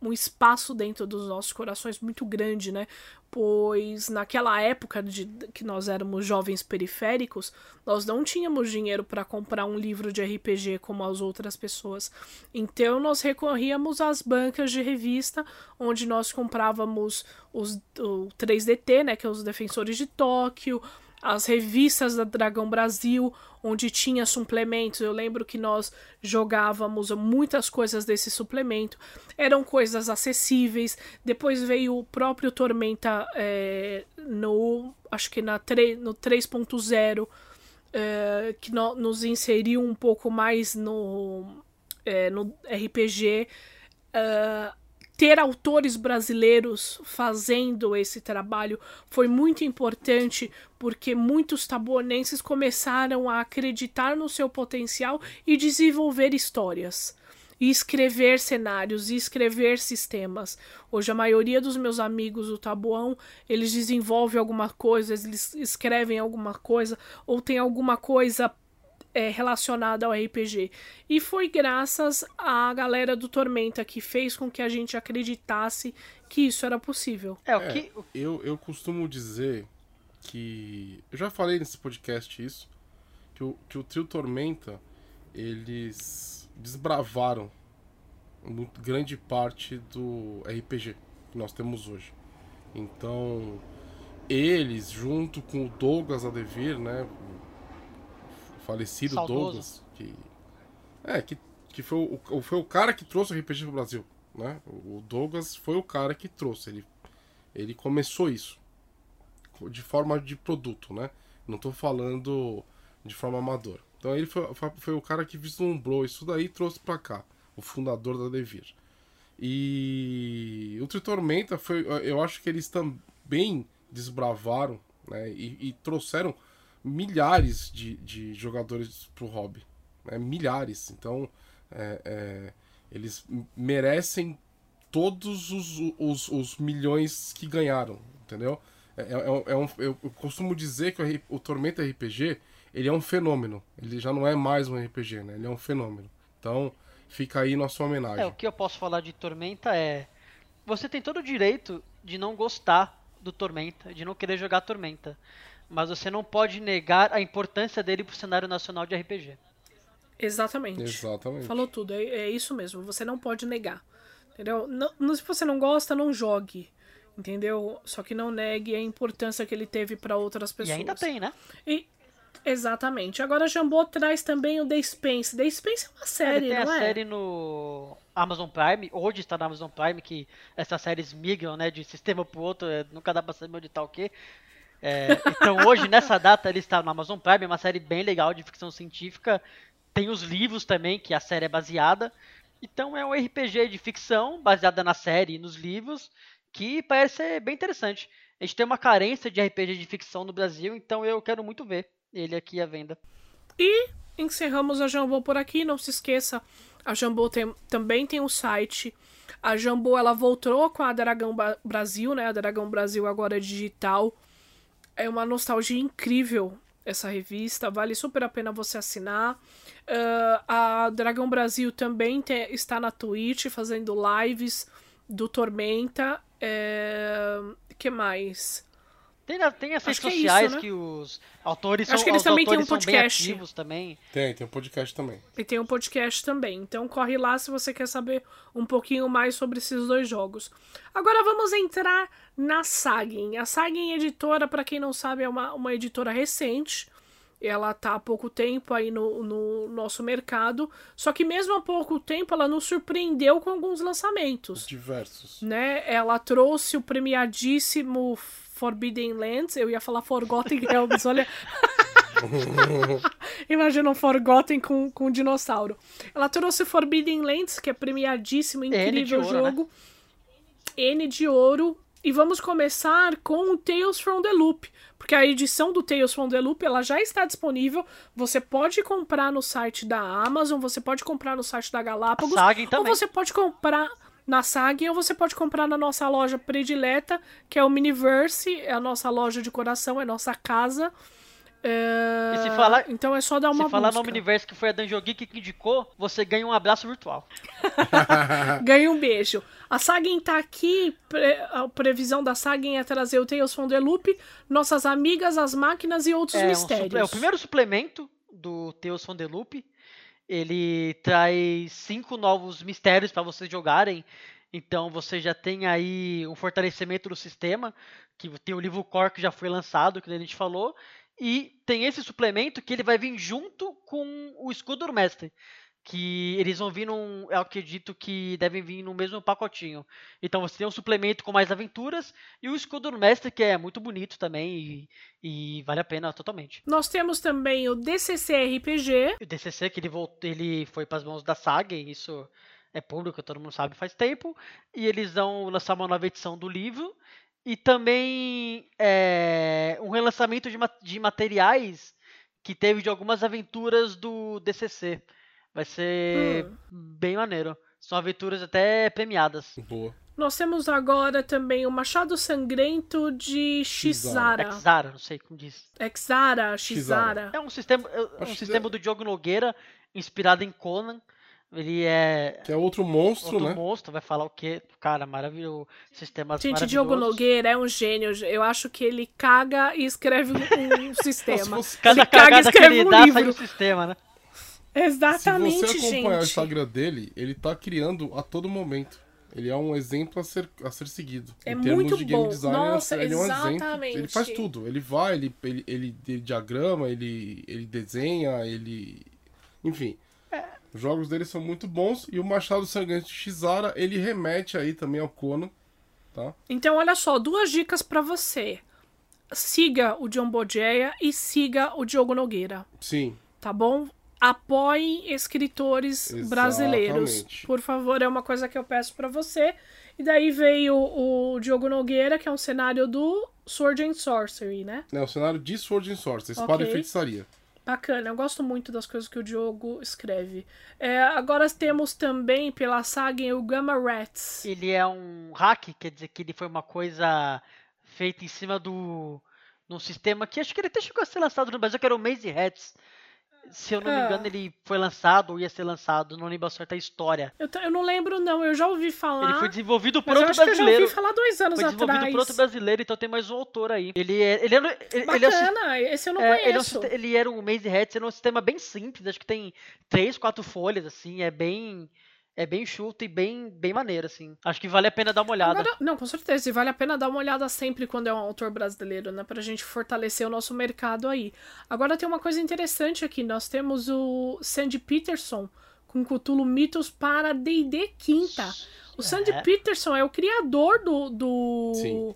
um espaço dentro dos nossos corações muito grande, né? Pois naquela época de que nós éramos jovens periféricos, nós não tínhamos dinheiro para comprar um livro de RPG como as outras pessoas. Então nós recorríamos às bancas de revista, onde nós comprávamos os, o 3DT, né, que é os Defensores de Tóquio, as revistas da Dragão Brasil, onde tinha suplementos. Eu lembro que nós jogávamos muitas coisas desse suplemento. Eram coisas acessíveis. Depois veio o próprio Tormenta é, no. Acho que na 3, no 3.0. É, que no, nos inseriu um pouco mais no, é, no RPG. Uh, ter autores brasileiros fazendo esse trabalho foi muito importante porque muitos tabuonenses começaram a acreditar no seu potencial e desenvolver histórias. E escrever cenários e escrever sistemas. Hoje a maioria dos meus amigos do Tabuão, eles desenvolvem alguma coisa, eles escrevem alguma coisa ou tem alguma coisa é, relacionada ao RPG. E foi graças à galera do Tormenta que fez com que a gente acreditasse que isso era possível. É, o que... É, eu, eu costumo dizer que. Eu já falei nesse podcast isso. Que o, que o trio Tormenta eles desbravaram muito grande parte do RPG que nós temos hoje. Então, eles, junto com o Douglas Adevir, né? Falecido Saudoso. Douglas, que é que, que foi, o, foi o cara que trouxe o RPG pro Brasil, né? O Douglas foi o cara que trouxe, ele ele começou isso de forma de produto, né? Não tô falando de forma amadora. Então ele foi, foi o cara que vislumbrou isso daí e trouxe para cá, o fundador da Devir. E o Tritormenta foi, eu acho que eles também desbravaram, né? E, e trouxeram milhares de, de jogadores pro hobby. Né? Milhares. Então, é, é, eles merecem todos os, os, os, milhões que ganharam, entendeu? É, é, é, é um, eu costumo dizer que o, o Tormenta RPG ele é um fenômeno. Ele já não é mais um RPG, né? Ele é um fenômeno. Então, fica aí nossa homenagem. É, o que eu posso falar de Tormenta é. Você tem todo o direito de não gostar do Tormenta, de não querer jogar Tormenta mas você não pode negar a importância dele pro cenário nacional de RPG. Exatamente. Exatamente. Falou tudo, é, é isso mesmo. Você não pode negar. Entendeu? Não, se você não gosta, não jogue. Entendeu? Só que não negue a importância que ele teve para outras pessoas. E ainda tem, né? E, exatamente. Agora Jambô traz também o The Spence. The Spence é uma série, é, tem a é? série no Amazon Prime. Hoje está na Amazon Prime, que essas séries migram, né? De sistema pro outro. É, nunca dá pra saber onde tá o quê. É, então hoje, nessa data, ele está no Amazon Prime, é uma série bem legal de ficção científica. Tem os livros também, que a série é baseada. Então é um RPG de ficção, baseada na série e nos livros, que parece ser bem interessante. A gente tem uma carência de RPG de ficção no Brasil, então eu quero muito ver ele aqui à venda. E encerramos a Jambô por aqui. Não se esqueça, a Jambô tem, também tem um site. A Jambô ela voltou com a Dragão Brasil, né? A Dragão Brasil agora é digital. É uma nostalgia incrível essa revista, vale super a pena você assinar. Uh, a Dragão Brasil também te, está na Twitch fazendo lives do Tormenta. É, que mais? Tem, tem as redes sociais que, é isso, né? que, os autores Acho são, que eles também têm um podcast. ativos também. Tem, tem um podcast também. E tem um podcast também. Então corre lá se você quer saber um pouquinho mais sobre esses dois jogos. Agora vamos entrar na Sagen. A Sagen Editora, para quem não sabe, é uma, uma editora recente. Ela tá há pouco tempo aí no, no nosso mercado. Só que mesmo há pouco tempo ela nos surpreendeu com alguns lançamentos. Diversos. Né? Ela trouxe o premiadíssimo Forbidden Lands, eu ia falar Forgotten Realms, olha. <laughs> Imagina um Forgotten com, com um dinossauro. Ela trouxe Forbidden Lands, que é premiadíssimo, incrível N jogo. Ouro, né? N de ouro. E vamos começar com o Tales from the Loop, porque a edição do Tales from the Loop ela já está disponível. Você pode comprar no site da Amazon, você pode comprar no site da Galápagos, ou você pode comprar na SAG ou você pode comprar na nossa loja predileta, que é o Miniverse, é a nossa loja de coração, é a nossa casa. É, E se falar- então é só dar uma Se falar busca. nome universo que foi a Dungeon Geek que indicou, você ganha um abraço virtual. <laughs> Ganha um beijo. A Sagen tá aqui. pre- a previsão da Sagen é trazer o Tales from the Loop, nossas amigas, as máquinas e outros É, um mistérios. suple- é o primeiro suplemento do Tales from the Loop. Ele traz cinco novos mistérios para vocês jogarem. Então você já tem aí um fortalecimento do sistema, que tem o livro core que já foi lançado, que a gente falou, e tem esse suplemento que ele vai vir junto com o escudo do mestre, que eles vão vir num, eu acredito que devem vir no mesmo pacotinho. Então você tem um suplemento com mais aventuras e o escudo do mestre que é muito bonito também e, e vale a pena totalmente. Nós temos também o DCC RPG. O DCC que ele voltou, ele foi para as mãos da Saga, e isso é público, todo mundo sabe faz tempo, e eles vão lançar uma nova edição do livro e também é, um relançamento de, de materiais que teve de algumas aventuras do DCC. Vai ser Hum. bem maneiro. São aventuras até premiadas. Boa. Nós temos agora também o Machado Sangrento de Xara. Exara, não sei como diz. Exara, Xara. Xara. É um sistema, é um Acho que sistema do Diogo Nogueira, inspirado em Conan. Ele é Que é outro monstro, outro né? monstro, vai falar o quê? Cara, maravilhoso. Sistemas Gente, Diogo. Nogueira é um gênio. Eu acho que ele caga e escreve um, um Se <laughs> <laughs> sistema. você, Cada Ele caga e escreve ele um dá, livro. sai o sistema, né? se Exatamente, você acompanhar o gente. Instagram dele, ele tá criando a todo momento. Ele é um exemplo a ser, a ser seguido. É em termos muito de game bom. design, Nossa, ele é um exemplo. exatamente. Ele faz tudo. Ele vai, ele, ele, ele, ele diagrama, ele, ele desenha, ele. Enfim. Os jogos dele são muito bons. E o Machado Sangrante Shizara, ele remete aí também ao Conan. Tá? Então, olha só, duas dicas pra você. Siga o John Bogeia e siga o Diogo Nogueira, Sim. tá bom? Apoiem escritores Exatamente. brasileiros. Por favor, é uma coisa que eu peço pra você. E daí veio o Diogo Nogueira, que é um cenário do Sword and Sorcery, né? É o cenário de Sword and Sorcery, espada Ok. e feitiçaria. Bacana, eu gosto muito das coisas que o Diogo escreve. É, agora temos também pela saga o Gamma Rats. Ele é um hack, quer dizer que ele foi uma coisa feita em cima do num sistema que acho que ele até chegou a ser lançado no Brasil, que era o Maze Hats. Se eu não me Ah. engano, ele foi lançado ou ia ser lançado, não lembro a certa história. Eu, eu não lembro, não, eu já ouvi falar. Ele foi desenvolvido por mas eu outro que eu já brasileiro. ouvi falar dois anos Foi desenvolvido atrás. por outro brasileiro, então tem mais um autor aí. Ele é. Ele, é, ele, ele é Bacana, esse eu não é, ele, é um conheço. ele era um Maze Hats, ele é um sistema bem simples, acho que tem três, quatro folhas, assim, é bem. É bem chuto e bem, bem maneiro, assim. Acho que vale a pena dar uma olhada. Agora- não, com certeza. E vale a pena dar uma olhada sempre quando é um autor brasileiro, né? Pra gente fortalecer o nosso mercado aí. Agora tem uma coisa interessante aqui. Nós temos o Sandy Peterson com Cthulhu Mitos para D&D Quinta. O Sandy É. Peterson é o criador do... do... Sim.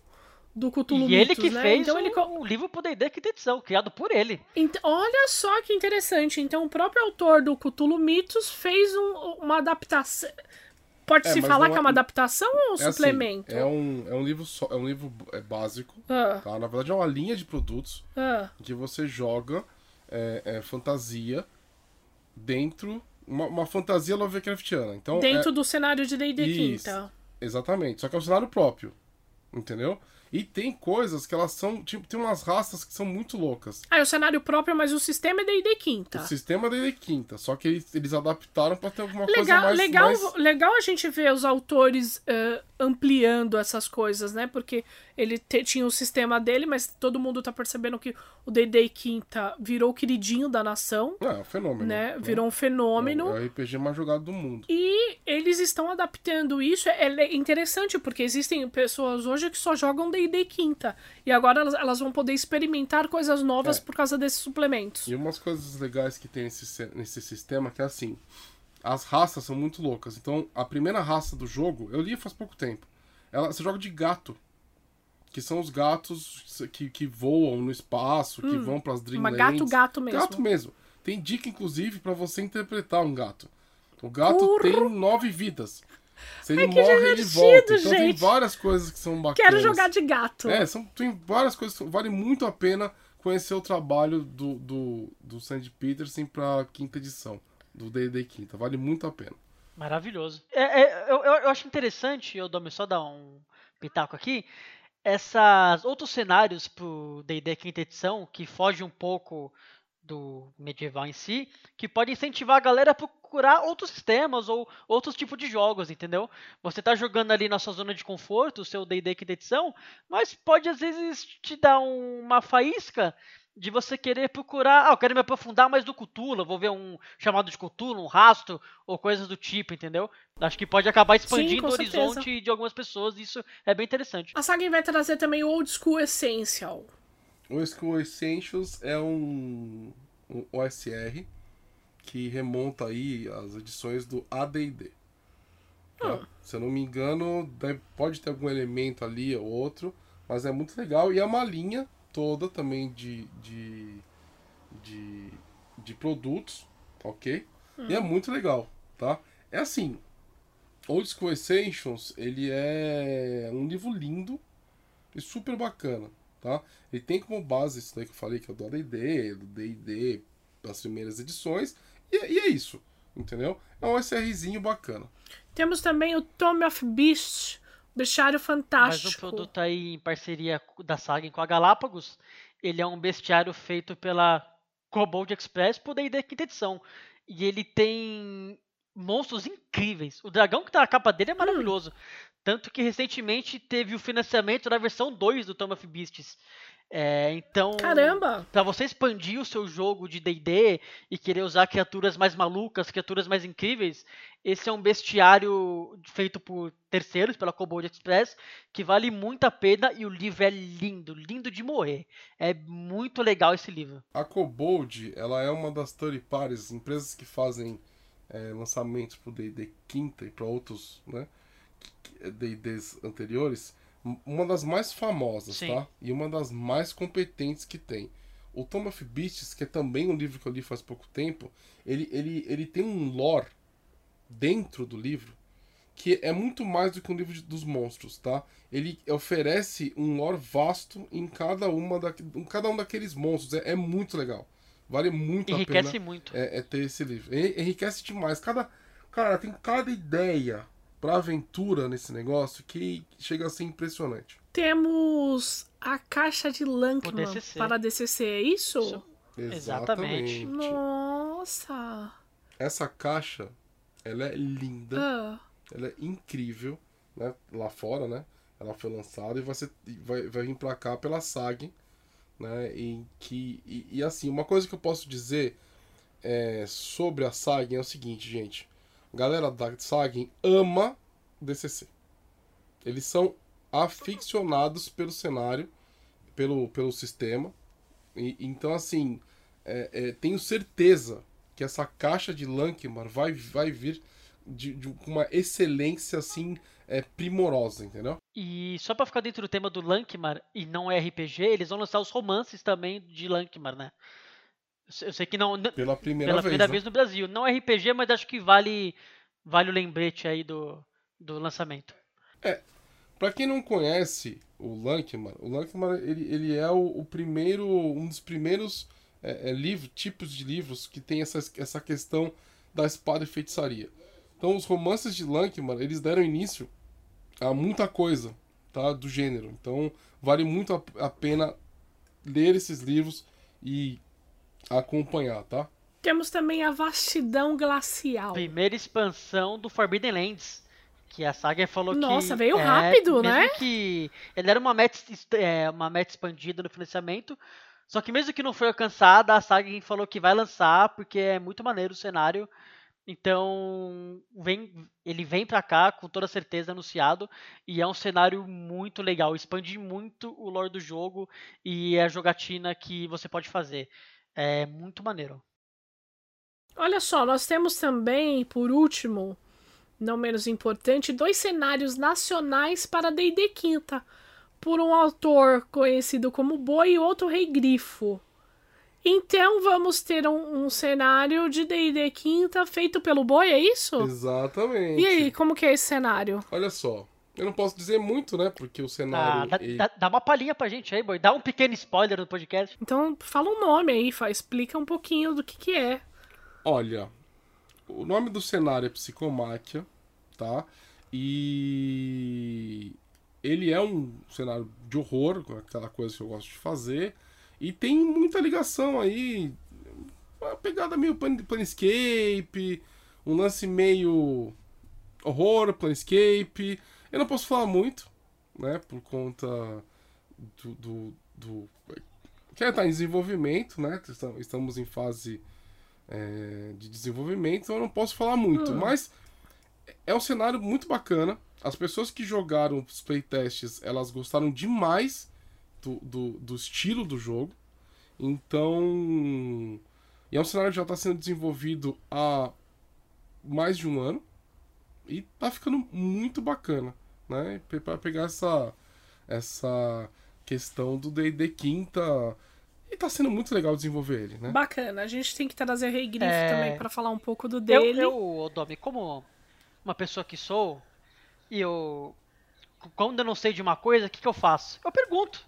Do Cthulhu E ele que né? fez então o, ele o livro por D&D quinta edição, criado por ele. Ent- olha só que interessante. Então, o próprio autor do Cthulhu Mitos fez um- uma adaptação. Pode-se É, falar que é é- uma adaptação ou um É assim, suplemento? é um, é um livro só, é um livro é, básico, Ah, tá? Na verdade é uma linha de produtos ah. que você joga é, é, fantasia dentro uma, uma fantasia Lovecraftiana. Então Dentro é, do cenário de D&D. Quinta. exatamente, só que é um cenário próprio, entendeu? E tem coisas que elas são, tipo, tem umas raças que são muito loucas. Ah, é o cenário próprio, mas o sistema é D&D Quinta. O sistema é de quinta, só que eles, eles adaptaram pra ter alguma coisa Legal, mais, legal, mais... legal a gente ver os autores eh, ampliando essas coisas, né? Porque ele te- tinha o sistema dele, mas todo mundo tá percebendo que o D&D Quinta virou o queridinho da nação, É, um fenômeno. né? Virou um fenômeno. É o RPG mais jogado do mundo. E eles estão adaptando isso. É é interessante, porque existem pessoas hoje que só jogam D&D Quinta. E agora elas, elas vão poder experimentar coisas novas É. por causa desses suplementos. E umas coisas legais que tem nesse, se- nesse sistema que é assim. As raças são muito loucas. Então, a primeira raça do jogo, eu li faz pouco tempo. Ela, você joga de gato. Que são os gatos que, que voam no espaço, que vão pras Uma Dreamlands. gato-gato mesmo. Gato mesmo. Tem dica, inclusive, pra você interpretar um gato. O gato tem nove vidas. Se ele que morre, ele volta. Então tem gente. várias coisas que são bacanas. Quero jogar de gato. É, são, tem várias coisas que vale muito a pena conhecer o trabalho do, do, do Sandy Peterson pra quinta edição, do D&D Quinta. Vale muito a pena. Maravilhoso. É, é, eu, eu, eu acho interessante, eu dou só dar um pitaco aqui, essas outros cenários pro D&D quinta edição que foge um pouco do medieval em si, que pode incentivar a galera a procurar outros sistemas ou outros tipos de jogos, entendeu? Você tá jogando ali na sua zona de conforto, o seu D&D quinta edição, mas pode às vezes te dar uma faísca de você querer procurar, ah, eu quero me aprofundar mais do Cthulhu, vou ver um chamado de Cthulhu, um rastro ou coisas do tipo, entendeu? Acho que pode acabar expandindo Sim, o certeza. horizonte de algumas pessoas, e isso é bem interessante. A saga vai trazer também o Old School Essential. O School Essentials é um, um OSR que remonta aí às edições do AD&D. Tá? Hum. Se eu não me engano, pode ter algum elemento ali ou outro, mas é muito legal. E é uma linha toda também de, de, de, de produtos, ok? E é muito legal, tá? É assim, Old School Essentials, ele é um livro lindo e super bacana, tá? Ele tem como base isso daí que eu falei, que é o do AD&D, do D&D, das primeiras edições, e, e é isso, entendeu? É um SRzinho bacana. Temos também o Tomb of Beast, Bestiário Mas um Fantástico. produto aí em parceria da saga com a Galápagos, ele é um bestiário feito pela Kobold Express por D&D quinta edição. E ele tem monstros incríveis. O dragão que tá na capa dele é maravilhoso. Tanto que recentemente teve o financiamento da versão 2 do Tomb of Beasts. É, então, Caramba! Pra você expandir o seu jogo de D&D e querer usar criaturas mais malucas, criaturas mais incríveis, esse é um bestiário feito por terceiros, pela Kobold Express, que vale muito a pena e o livro é lindo, lindo de morrer. É muito legal esse livro. A Kobold, ela é uma das third parties, empresas que fazem é, lançamentos pro D&D quinta e para outros, né, D&Ds anteriores, uma das mais famosas, Sim. tá? E uma das mais competentes que tem. O Tomb of Beasts, que é também um livro que eu li faz pouco tempo, ele, ele, ele tem um lore dentro do livro que é muito mais do que um livro de- dos monstros, tá? Ele oferece um lore vasto em cada uma da, em cada um daqueles monstros. É, é muito legal. Vale muito a Enriquece pena muito. é, é ter esse livro. En- Enriquece demais. Cada, cara, tem cada ideia pra aventura nesse negócio que chega a ser impressionante. Temos a caixa de Lankman DCC. para DCC, é isso? Isso. Exatamente. Nossa! Essa caixa, ela é linda. Ah, Ela é incrível, né? Lá fora, né? Ela foi lançada e vai, ser, e vai, vai vir pra cá pela SAG, né? Em que, e, e assim, uma coisa que eu posso dizer é, sobre a SAG é o seguinte, gente. A galera da SAG ama DCC. Eles são aficionados pelo cenário, pelo, pelo sistema. E, então, assim, é, é, tenho certeza que essa caixa de Lankmar vai, vai vir de, de uma excelência assim é, primorosa, entendeu? E só pra ficar dentro do tema do Lankmar e não é RPG, eles vão lançar os romances também de Lankmar, né? Eu sei- que não, Pela primeira pela vez. primeira né? vez no Brasil. Não é RPG, mas acho que vale vale o lembrete aí do, do lançamento. Pra quem não conhece o Lankmar, o Lankmar ele, ele é o, o primeiro, um dos primeiros é, é, livro, tipos de livros que tem essa, essa questão da espada e feitiçaria. Então os romances de Lankmar, eles deram início a muita coisa, tá, do gênero. Então vale muito a, a pena ler esses livros e acompanhar, tá? temos também a Vastidão Glacial. Primeira expansão do Forbidden Lands. Que a Saga falou que. Nossa, veio é, rápido, mesmo né? que ele era uma meta, é, uma meta expandida no financiamento. Só que mesmo que não foi alcançada, a Saga falou que vai lançar, porque é muito maneiro o cenário. Então, vem, ele vem pra cá com toda certeza anunciado e é um cenário muito legal, expande muito o lore do jogo e a jogatina que você pode fazer. É muito maneiro. Olha só, nós temos também, por último, não menos importante, dois cenários nacionais para D&D Quinta, por um autor conhecido como Boi e outro Rei Grifo. Então vamos ter um, um cenário de D&D Quinta feito pelo Boi, é isso? Exatamente. E aí, como que é esse cenário? Olha só, eu não posso dizer muito, né? Porque o Ah, cenário. dá, ele- dá- dá uma palhinha pra gente aí, boy. Dá um pequeno spoiler no podcast. Então fala um nome aí, fa- explica um pouquinho do que que é. Olha, o nome do cenário é Psicomáquia, tá? E ele é um cenário de horror, aquela coisa que eu gosto de fazer, e tem muita ligação aí, uma pegada meio plan Planescape, um lance meio horror, Planescape. Eu não posso falar muito, né, por conta do, do, do que está em desenvolvimento, né? Estamos em fase é, de desenvolvimento, então eu não posso falar muito. Hum. Mas é um cenário muito bacana. As pessoas que jogaram os playtests, elas gostaram demais do, do, do estilo do jogo. Então. E é um cenário que já está sendo desenvolvido há mais de um ano. E tá ficando muito bacana, né? Para pegar essa, essa questão do D&D quinta e tá sendo muito legal desenvolver ele, né? Bacana. A gente tem que trazer o Rei Griff é... também para falar um pouco do dele. Eu, eu Domi, como uma pessoa que sou, e eu. Quando eu não sei de uma coisa, o que, que eu faço? Eu pergunto.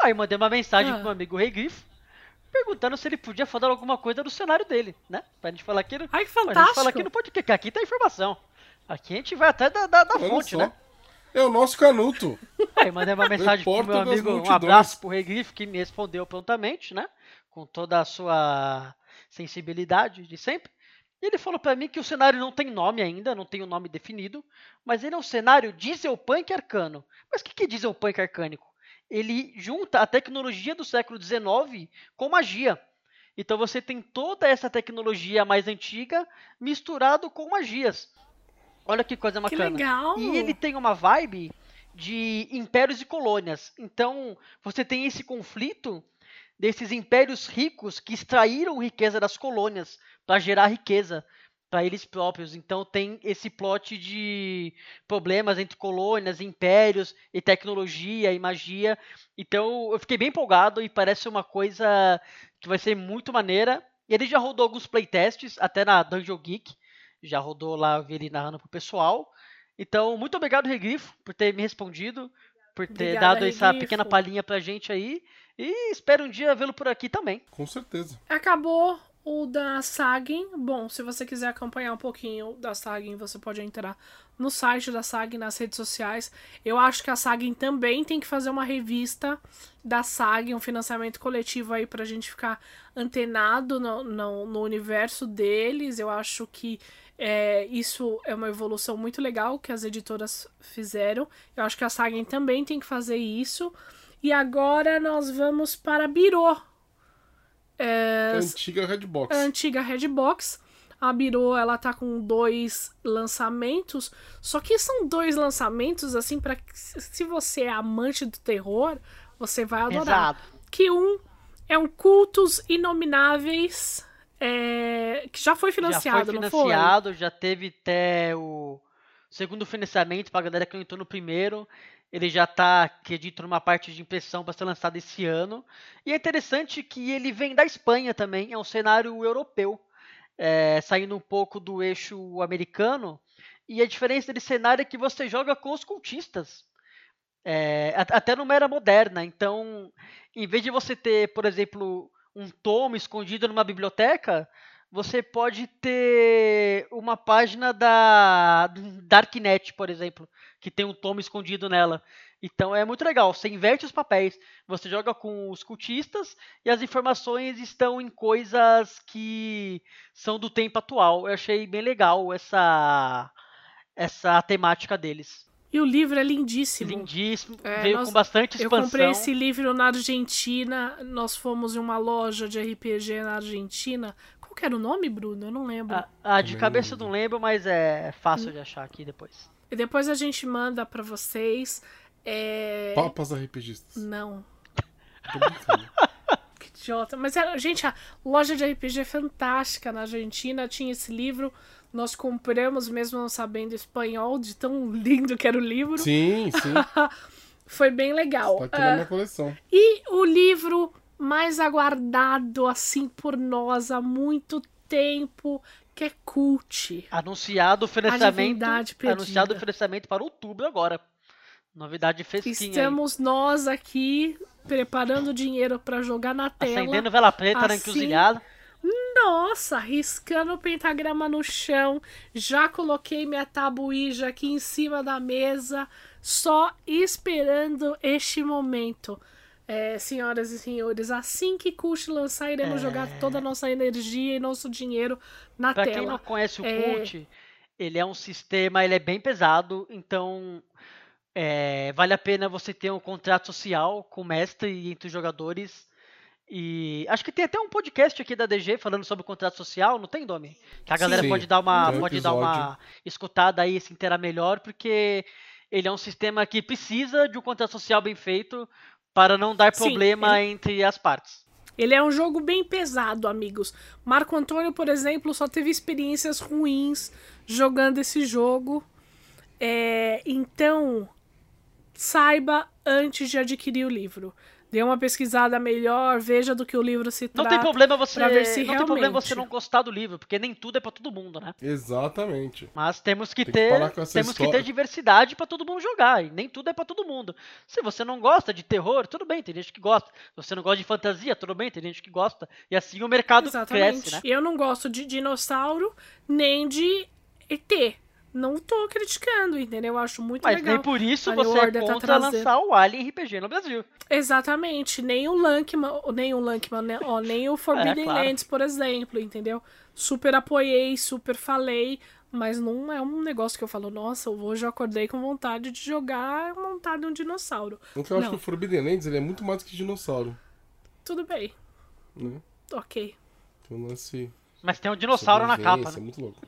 Aí eu mandei uma mensagem ah. pro meu amigo Rei Griff, perguntando se ele podia falar alguma coisa do cenário dele, né? Pra gente falar aqui no. Ai, que fantástico! A gente falar aqui no podcast, aqui tá a informação. Aqui a gente vai até da, da, da fonte, só. né? É o nosso Canuto. <laughs> Aí mandei uma mensagem pro meu amigo, um abraço pro Rei Griff, que me respondeu prontamente, né? Com toda a sua sensibilidade de sempre. E ele falou para mim que o cenário não tem nome ainda, não tem um nome definido, mas ele é um cenário dieselpunk arcano. Mas o que, que é dieselpunk arcânico? Ele junta a tecnologia do século XIX com magia. Então você tem toda essa tecnologia mais antiga misturado com magias. Olha que coisa bacana. Que legal. E ele tem uma vibe de impérios e colônias. Então, você tem esse conflito desses impérios ricos que extraíram riqueza das colônias para gerar riqueza para eles próprios. Então tem esse plot de problemas entre colônias, impérios e tecnologia e magia. Então eu fiquei bem empolgado e parece uma coisa que vai ser muito maneira. Ele já rodou alguns playtests até na Dungeon Geek já rodou lá, eu vi ele narrando pro pessoal. Então, muito obrigado, Regrifo, por ter me respondido, por ter Obrigada, dado essa Regrifo. pequena palhinha pra gente aí. E espero um dia vê-lo por aqui também. Com certeza. Acabou o da Sagin. Bom, se você quiser acompanhar um pouquinho da Sagin, você pode entrar no site da Sagin, nas redes sociais. Eu acho que a Sagin também tem que fazer uma revista da Sagin, um financiamento coletivo aí pra gente ficar antenado no, no, no universo deles. Eu acho que é, isso é uma evolução muito legal que as editoras fizeram. Eu acho que a Sagen também tem que fazer isso. E agora nós vamos para Biro. É, antiga Redbox. A antiga Redbox. A Biro, ela tá com dois lançamentos, só que são dois lançamentos assim para se você é amante do terror, você vai adorar. Exato. Que um é um Cultos Inomináveis é, que já foi financiado, já foi financiado, não já teve até o segundo financiamento para a galera que entrou no primeiro. Ele já está, acredito, numa parte de impressão para ser lançado esse ano. E é interessante que ele vem da Espanha também, é um cenário europeu, é, saindo um pouco do eixo americano. E a diferença desse cenário é que você joga com os cultistas. É, até numa era moderna. Então, em vez de você ter, por exemplo, um tomo escondido numa biblioteca, você pode ter uma página da Darknet, por exemplo, que tem um tomo escondido nela. Então é muito legal. Você inverte os papéis, você joga com os cultistas e as informações estão em coisas que são do tempo atual. Eu achei bem legal essa essa temática deles. E o livro é lindíssimo. Lindíssimo, é, veio nós, com bastante expansão. Eu comprei esse livro na Argentina, nós fomos em uma loja de RPG na Argentina. Qual que era o nome, Bruno? Eu não lembro. Ah, ah de cabeça eu não lembro, mas é fácil de achar aqui depois. E depois a gente manda para vocês. É... Papas RPGistas. Não. <laughs> que idiota. Mas, gente, a loja de RPG é fantástica na Argentina. Tinha esse livro nós compramos, mesmo não sabendo espanhol, de tão lindo que era o livro. Sim, sim. <laughs> Foi bem legal. Tá aqui na minha ah, coleção. E o livro mais aguardado, assim, por nós há muito tempo, que é Cult. Anunciado o financiamento. Anunciado o financiamento para outubro agora. Novidade fresquinha. Estamos aí. nós aqui preparando dinheiro para jogar na tela. Acendendo vela preta assim, na encruzilhada. Nossa, riscando o pentagrama no chão. Já coloquei minha tabuija aqui em cima da mesa. só esperando este momento. É, senhoras e senhores, assim que Cult lançar, iremos É. jogar toda a nossa energia e nosso dinheiro na Pra tela. quem não conhece o É. Ele é um sistema, ele é bem pesado, então é, vale a pena você ter um contrato social com o mestre e entre os jogadores. E acho que tem até um podcast aqui da DG falando sobre o contrato social, não tem, Domi? Que a galera Sim, pode dar uma, um pode dar uma escutada aí e se inteirar melhor, porque ele é um sistema que precisa de um contrato social bem feito para não dar Sim, problema entre as partes. Ele é um jogo bem pesado, amigos. Marco Antônio, por exemplo, só teve experiências ruins jogando esse jogo. É, então, saiba antes de adquirir o livro. Dê uma pesquisada melhor, veja do que o livro se Não trata. tem problema você, pra ver se não tem problema realmente- você não gostar do livro, porque nem tudo é pra todo mundo, né? Exatamente. Mas temos que Tem que ter, essa temos que história. ter diversidade pra todo mundo jogar, e nem tudo é pra todo mundo. Se você não gosta de terror, tudo bem, tem gente que gosta. Se você não gosta de fantasia, tudo bem, tem gente que gosta. E assim o mercado Exatamente. cresce, né? Eu não gosto de dinossauro nem de ET. Não tô criticando, entendeu? Eu acho muito Mas legal. nem por isso você é Order tá contra trazendo. lançar o Alien RPG no Brasil. Exatamente, nem o Lankman, nem o Lankman, né? Ó, nem o <laughs> Forbidden É, claro. Lands, por exemplo, entendeu? Super apoiei, super falei, mas não é um negócio que eu falo, nossa, hoje eu acordei com vontade de jogar montado um dinossauro. Então eu acho Não. que o Forbidden Lands ele é muito mais do que dinossauro. Tudo bem, Né? ok. Lance. Mas tem um dinossauro na capa, né? É muito louco.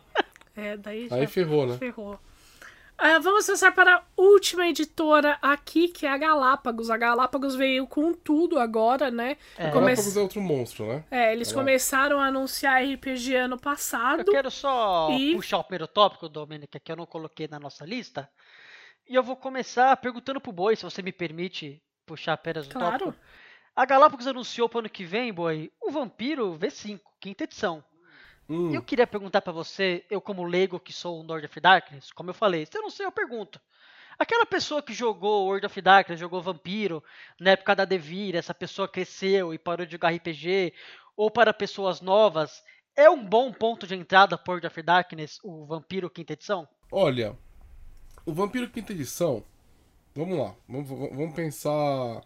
É, daí já Aí ferrou, né? ferrou. Ah, vamos passar para a última editora aqui, que é a Galápagos. A Galápagos veio com tudo agora, né? É. Come- Galápagos é outro monstro, né? É, eles É. começaram a anunciar RPG ano passado. Eu quero só E- puxar o primeiro tópico, Domênica, que eu não coloquei na nossa lista. E eu vou começar perguntando pro Boi, se você me permite puxar apenas o Claro. tópico. A Galápagos anunciou pro ano que vem, Boi, o Vampiro V5, quinta edição. Hum, eu queria perguntar pra você, eu como leigo que sou um Lord of Darkness, como eu falei, se eu não sei, eu pergunto. Aquela pessoa que jogou World of Darkness, jogou Vampiro, na época da Devir, essa pessoa cresceu e parou de jogar RPG, ou para pessoas novas, é um bom ponto de entrada para World of Darkness, o Vampiro quinta edição? Olha, o Vampiro Quinta Edição. Vamos lá, vamos, vamos pensar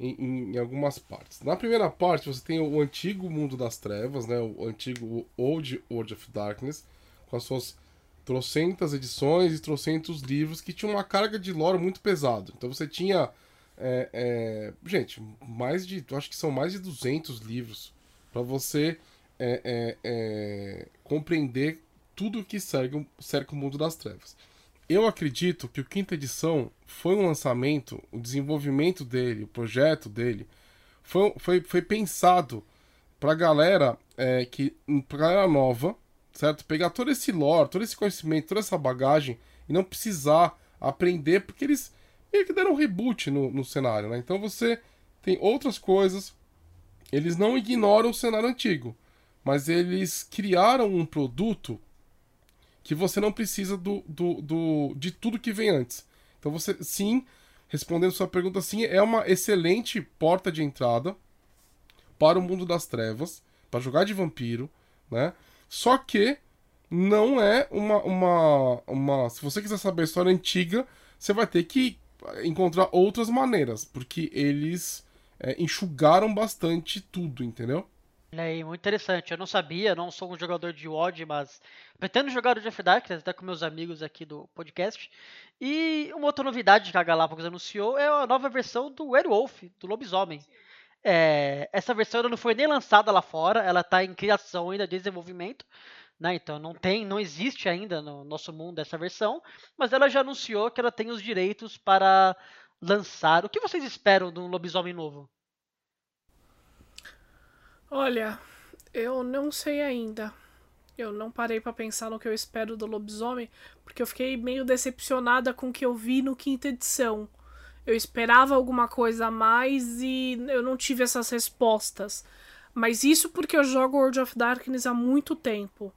em, em- algumas partes. Na primeira parte, você tem o antigo Mundo das Trevas, né? O antigo Old World of Darkness, com as suas trocentas edições e trocentos livros que tinham uma carga de lore muito pesado. Então você tinha. é, é, gente, mais de. Acho que são mais de 200 livros para você é, é, é, compreender tudo que o- cerca o mundo das trevas. Eu acredito que o quinta edição foi um lançamento, o desenvolvimento dele, o projeto dele, foi, foi, foi pensado pra galera é, que. pra galera nova, certo? Pegar todo esse lore, todo esse conhecimento, toda essa bagagem e não precisar aprender, porque eles meio que deram um reboot no, no cenário, né? Então você tem outras coisas, eles não ignoram o cenário antigo, mas eles criaram um produto que você não precisa do, do, do, de tudo que vem antes. Então você, sim, respondendo sua pergunta, sim, é uma excelente porta de entrada para o mundo das trevas, para jogar de vampiro, né? Só que não é uma, uma, uma. Se você quiser saber a história antiga, você vai ter que encontrar outras maneiras, porque eles é, enxugaram bastante tudo, entendeu? Aí, muito interessante. Eu não sabia, não sou um jogador de WoD, mas pretendo jogar o Jeff Darkness até com meus amigos aqui do podcast. E uma outra novidade que a Galápagos anunciou é a nova versão do Werewolf, do lobisomem. É, essa versão não foi nem lançada lá fora, ela está em criação ainda, desenvolvimento. Né? Então não tem, não existe ainda no nosso mundo essa versão, mas ela já anunciou que ela tem os direitos para lançar. O que vocês esperam de um lobisomem novo? Olha, eu não sei ainda. Eu não parei pra pensar no que eu espero do lobisomem, porque eu fiquei meio decepcionada com o que eu vi no quinta edição. Eu esperava alguma coisa a mais e eu não tive essas respostas. Mas isso porque eu jogo World of Darkness há muito tempo.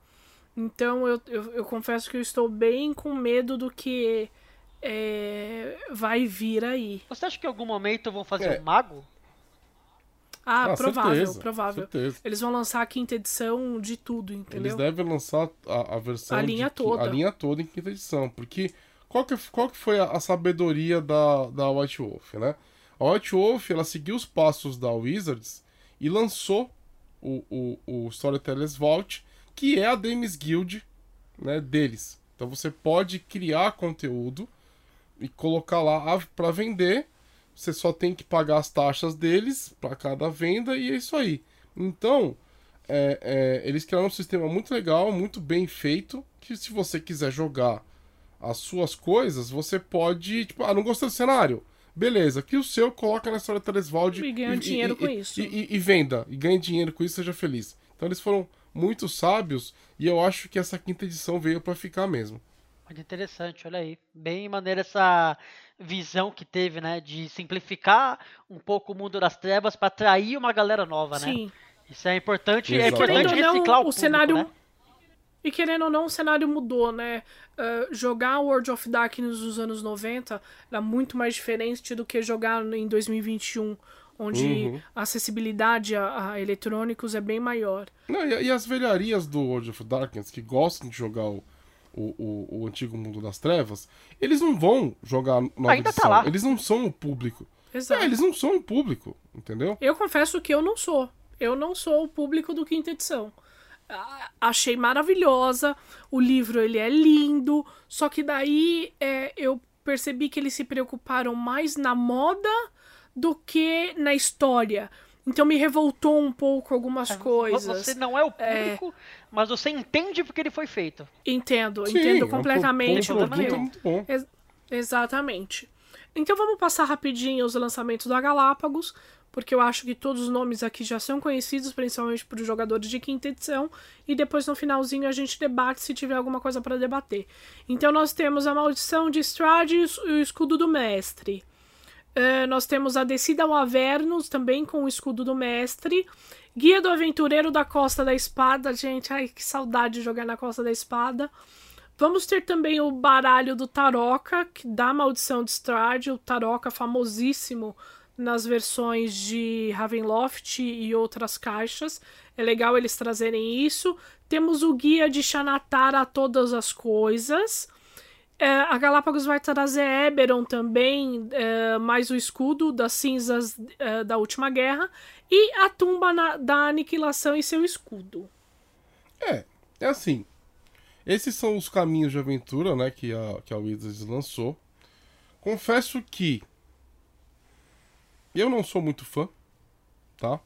Então eu, eu, eu confesso que eu estou bem com medo do que é, vai vir aí. Você acha que em algum momento vão fazer É. um mago? Ah, Ah, provável, certeza, provável. certeza. Eles vão lançar a quinta edição de tudo, Eles entendeu? devem lançar a, a versão A linha de toda. a linha toda em quinta edição, porque qual que, qual que foi a, a sabedoria da, da White Wolf, né? A White Wolf, ela seguiu os passos da Wizards e lançou o, o, o Storytellers Vault, que é a Dames Guild né, deles. Então você pode criar conteúdo e colocar lá para vender. Você só tem que pagar as taxas deles para cada venda e é isso aí. Então, é, é, eles criaram um sistema muito legal, muito bem feito, que se você quiser jogar as suas coisas, você pode, tipo, ah, não gostei do cenário? Beleza, que o seu coloca na história Telesvalde e ganha dinheiro e, com isso. E, e, venda, e ganhe dinheiro com isso, seja feliz. Então eles foram muito sábios e eu acho que essa quinta edição veio para ficar mesmo. Muito interessante, olha aí. Bem maneira essa visão que teve, né, de simplificar um pouco o mundo das trevas para atrair uma galera nova, né? Sim. Isso é importante, é importante reciclar não, o, público, cenário né? E querendo ou não, o cenário mudou, né? Uh, jogar World of Darkness nos anos 90 era muito mais diferente do que jogar em 2021, onde uhum. a acessibilidade a, a, eletrônicos é bem maior. Não, e, e, as velharias do World of Darkness que gostam de jogar o, o, o, o antigo mundo das trevas, eles não vão jogar nova Ainda tá edição. Tá lá. Eles não são o público. Exato. É, eles não são o público, entendeu? Eu confesso que eu não sou. Eu não sou o público do quinta edição achei maravilhosa. O livro ele é lindo, só que daí é, eu percebi que eles se preocuparam mais na moda do que na história. Então me revoltou um pouco algumas é, coisas. Você não é o público, é... mas você entende porque ele foi feito. Entendo, Sim, entendo completamente. É um muito bom. Ex exatamente. Então vamos passar rapidinho os lançamentos da Galápagos porque eu acho que todos os nomes aqui já são conhecidos, principalmente para os jogadores de quinta edição, e depois no finalzinho a gente debate se tiver alguma coisa para debater. Então nós temos a Maldição de Strade e o Escudo do Mestre. Uh, nós temos a Descida ao Avernus, também com o Escudo do Mestre. Guia do Aventureiro da Costa da Espada, gente, ai que saudade de jogar na Costa da Espada. Vamos ter também o baralho do Taroca, que dá Maldição de Strade, o Taroca famosíssimo nas versões de Ravenloft e outras caixas. É legal eles trazerem isso. Temos o guia de Xanatar a todas as coisas. É, a Galápagos vai trazer Eberron também, é, mais o escudo das cinzas é, da última guerra. E a tumba na, da aniquilação e seu escudo. É, é assim. Esses são os caminhos de aventura né, que, a, que a Wizards lançou. Confesso que eu não sou muito fã, tá?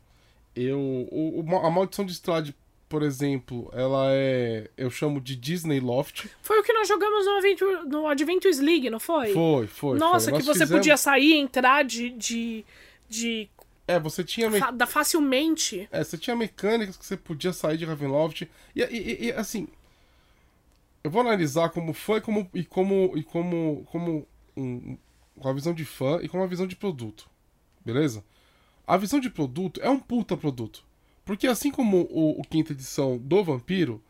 Eu, o, a Maldição de Strade, por exemplo, ela é. Eu chamo de Disney Loft. Foi o que nós jogamos no, Adventure, no Adventures League, não foi? Foi, foi. Nossa, foi. que você fizemos... podia sair e entrar de. de, de... É, você tinha. Me... Da facilmente. É, você tinha mecânicas que você podia sair de Ravenloft. E, e, e assim. Eu vou analisar como fã e como. E como. E como. como um, com a visão de fã e com uma visão de produto beleza? A visão de produto é um puta produto. Porque assim como o, o quinta edição do Vampiro,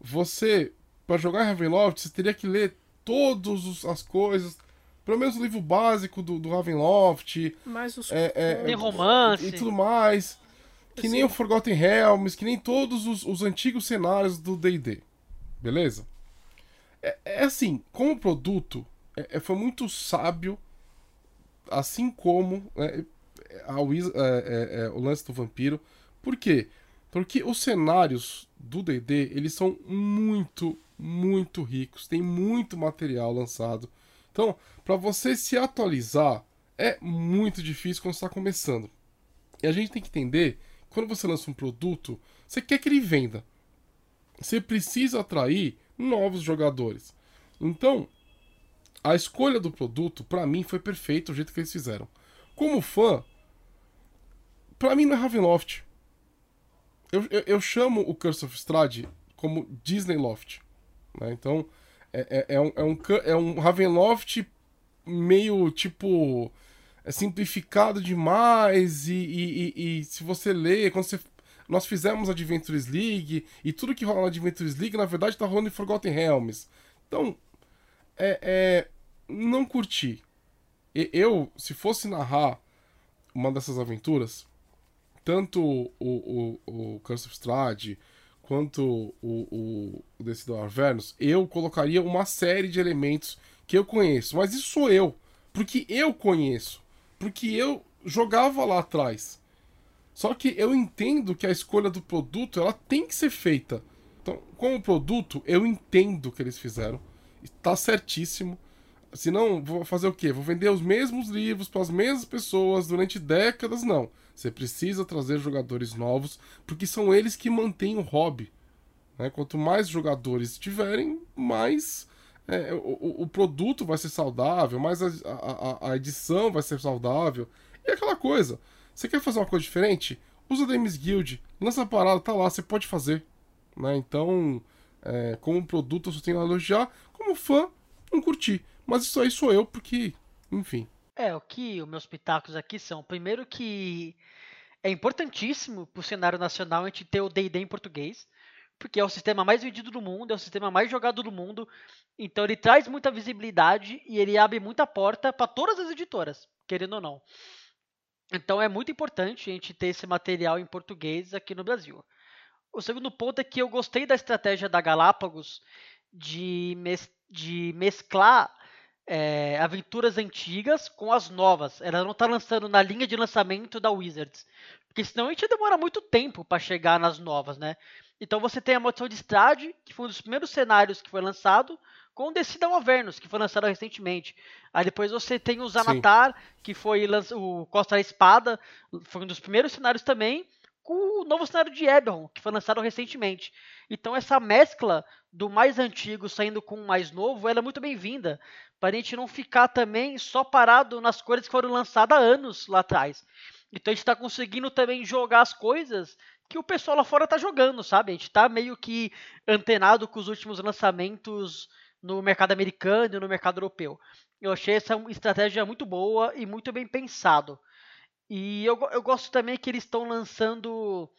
você, para jogar Ravenloft, você teria que ler todas as coisas, pelo menos o livro básico do, do Ravenloft. Mais os é, é, tem romance. E tudo mais. Que nem o Forgotten Realms, que nem todos os, os antigos cenários do D&D. Beleza? É, é, assim, como produto, é, é foi muito sábio, assim como... Né, a Wiz, é, é, é, o lance do vampiro. Por quê? Porque os cenários do D&D, eles são muito, muito ricos. Tem muito material lançado. Então, para você se atualizar, é muito difícil quando está começando. E a gente tem que entender, quando você lança um produto, você quer que ele venda. Você precisa atrair novos jogadores. Então, a escolha do produto, para mim, foi perfeito o jeito que eles fizeram. Como fã, Pra mim não é Ravenloft. Eu, eu, eu, chamo o Curse of Strahd como Disney Loft. Né? Então, é, é, é, um, é, um, é um Ravenloft meio tipo. É simplificado demais. E, e, e, e se você lê, quando você. Nós fizemos Adventures League e tudo que rola na Adventures League, na verdade, tá rolando em Forgotten Realms. Então, é, é não curti. Eu, se fosse narrar uma dessas aventuras, tanto o, o, o Curse of Strahd quanto o, o, o Decidor Avernus, eu colocaria uma série de elementos que eu conheço, mas isso sou eu, porque eu conheço, porque eu jogava lá atrás. Só que eu entendo que a escolha do produto ela tem que ser feita. Então, como produto, eu entendo o que eles fizeram. Está certíssimo. Senão, vou fazer o quê? Vou vender os mesmos livros para as mesmas pessoas durante décadas? Não. Você precisa trazer jogadores novos, porque são eles que mantêm o hobby. Né? Quanto mais jogadores tiverem, mais é, o, o, produto vai ser saudável, mais a, a, a, edição vai ser saudável. E aquela coisa. Você quer fazer uma coisa diferente? Usa o Games Guild, lança a parada, tá lá, você pode fazer. Né? Então, é, como produto, eu só tenho a elogiar. Como fã, não curti. Mas isso aí sou eu, porque, enfim. É, o que os meus pitacos aqui são, primeiro que é importantíssimo pro cenário nacional a gente ter o D&D em português, porque é o sistema mais vendido do mundo, é o sistema mais jogado do mundo, então ele traz muita visibilidade e ele abre muita porta para todas as editoras, querendo ou não. Então é muito importante a gente ter esse material em português aqui no Brasil. O segundo ponto é que eu gostei da estratégia da Galápagos de, mes de mesclar é, aventuras antigas com as novas. Ela não está lançando na linha de lançamento da Wizards. Porque senão a gente demora muito tempo para chegar nas novas, né? Então você tem a Maldição de Strade, que foi um dos primeiros cenários que foi lançado, com o Decidam Avernus, que foi lançado recentemente. Aí depois você tem o Zanatar, Sim. que foi o Costa da Espada, foi um dos primeiros cenários também, com o novo cenário de Eberron, que foi lançado recentemente. Então essa mescla do mais antigo saindo com o mais novo, ela é muito bem-vinda, para a gente não ficar também só parado nas coisas que foram lançadas há anos lá atrás. Então a gente está conseguindo também jogar as coisas que o pessoal lá fora está jogando, sabe? A gente está meio que antenado com os últimos lançamentos no mercado americano e no mercado europeu. Eu achei essa estratégia muito boa e muito bem pensado. E eu, eu gosto também que eles estão lançando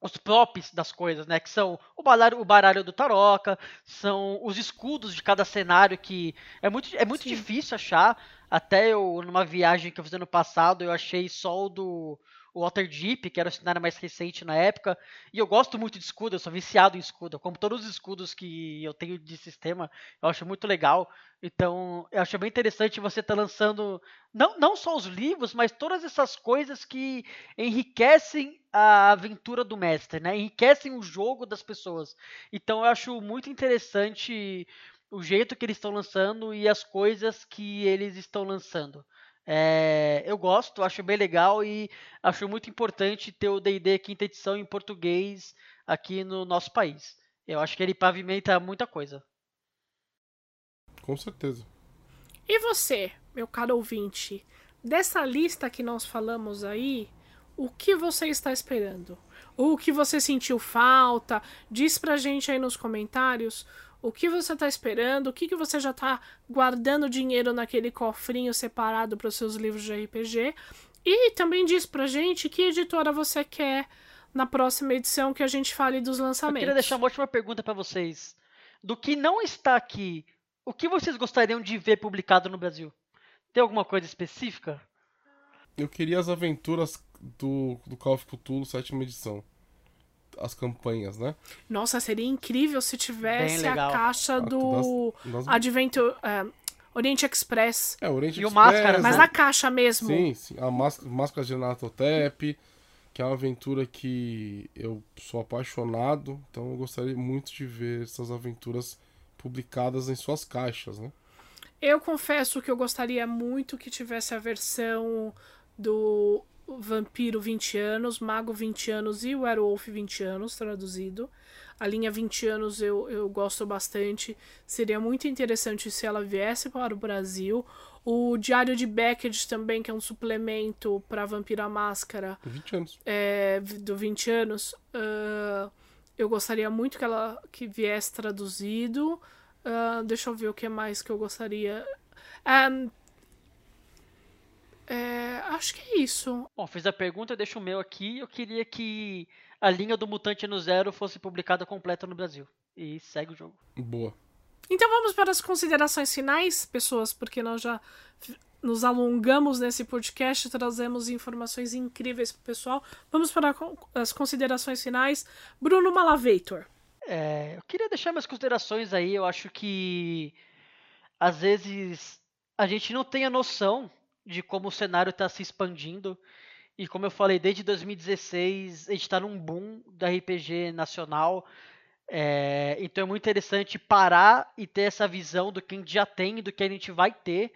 os props das coisas, né? Que são o baralho, o baralho do Taroca, são os escudos de cada cenário que é muito, é muito difícil achar. Até eu, numa viagem que eu fiz ano passado, eu achei só o do o Waterdeep, que era o cenário mais recente na época. E eu gosto muito de escudo, eu sou viciado em escudo. Como todos os escudos que eu tenho de sistema, eu acho muito legal. Então, eu acho bem interessante você estar tá lançando não, não só os livros, mas todas essas coisas que enriquecem a aventura do mestre, né? Enriquecem o jogo das pessoas. Então, eu acho muito interessante o jeito que eles estão lançando e as coisas que eles estão lançando. É, eu gosto, acho bem legal e acho muito importante ter o D&D quinta edição em português aqui no nosso país. Eu acho que ele pavimenta muita coisa. Com certeza. E você, meu caro ouvinte, dessa lista que nós falamos aí, o que você está esperando? O que você sentiu falta? Diz pra gente aí nos comentários o que você está esperando, o que, que você já está guardando dinheiro naquele cofrinho separado para os seus livros de RPG. E também diz pra gente que editora você quer na próxima edição que a gente fale dos lançamentos. Eu queria deixar uma última pergunta para vocês. Do que não está aqui, o que vocês gostariam de ver publicado no Brasil? Tem alguma coisa específica? Eu queria as aventuras do, do Call of Cthulhu sétima edição as campanhas, né? Nossa, seria incrível se tivesse a caixa do das, das... Adventure. Uh, Oriente Express. É, Oriente e Express. o Máscara, Mas né? a caixa mesmo. Sim, sim. A Máscara de Natotep, que é uma aventura que eu sou apaixonado. Então eu gostaria muito de ver essas aventuras publicadas em suas caixas, né? Eu confesso que eu gostaria muito que tivesse a versão do Vampiro 20 anos, Mago 20 anos e Werewolf 20 anos, traduzido. A linha 20 anos eu, eu gosto bastante. Seria muito interessante se ela viesse para o Brasil. O Diário de Beckett também, que é um suplemento para Vampira Máscara. 20 anos. É, do 20 anos. Uh, eu gostaria muito que ela que viesse traduzido. Uh, deixa eu ver o que mais que eu gostaria. Um, é, acho que é isso. Bom, fiz a pergunta, deixo o meu aqui. Eu queria que a linha do Mutante no Zero fosse publicada completa no Brasil. E segue o jogo. Boa. Então vamos para as considerações finais, pessoas, porque nós já nos alongamos nesse podcast, trazemos informações incríveis para o pessoal. Vamos para as considerações finais. Bruno Malavator. É, eu queria deixar minhas considerações aí. Eu acho que às vezes a gente não tem a noção de como o cenário está se expandindo. E como eu falei, desde 2016 a gente está num boom da RPG nacional. É, então é muito interessante parar e ter essa visão do que a gente já tem e do que a gente vai ter.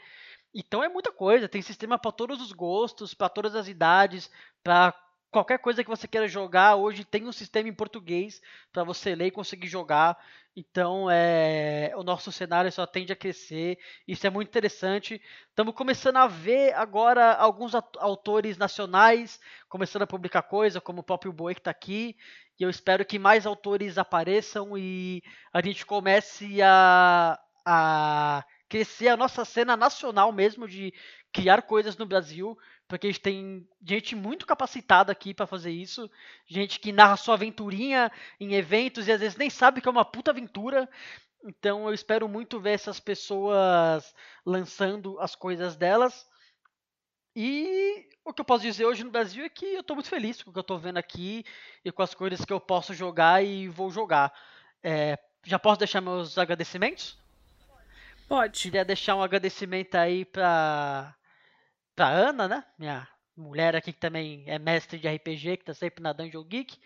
Então é muita coisa, tem sistema para todos os gostos, para todas as idades, para qualquer coisa que você queira jogar, hoje tem um sistema em português para você ler e conseguir jogar. Então, é, o nosso cenário só tende a crescer. Isso é muito interessante. Estamos começando a ver agora alguns autores nacionais começando a publicar coisa, como o próprio Boi que está aqui. E eu espero que mais autores apareçam e a gente comece a, a crescer a nossa cena nacional mesmo de criar coisas no Brasil, porque a gente tem gente muito capacitada aqui para fazer isso, gente que narra sua aventurinha em eventos e às vezes nem sabe que é uma puta aventura. Então eu espero muito ver essas pessoas lançando as coisas delas. E o que eu posso dizer hoje no Brasil é que eu estou muito feliz com o que eu estou vendo aqui e com as coisas que eu posso jogar e vou jogar. É, já posso deixar meus agradecimentos? Pode. Queria deixar um agradecimento aí para pra Ana, né? Minha mulher aqui que também é mestre de RPG, que tá sempre na Dungeon Geek.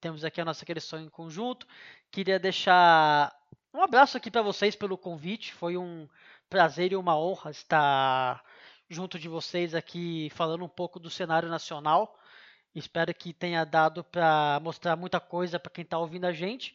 Temos aqui a nossa questão em conjunto. Queria deixar um abraço aqui para vocês pelo convite. Foi um prazer e uma honra estar junto de vocês aqui falando um pouco do cenário nacional. Espero que tenha dado para mostrar muita coisa para quem está ouvindo a gente.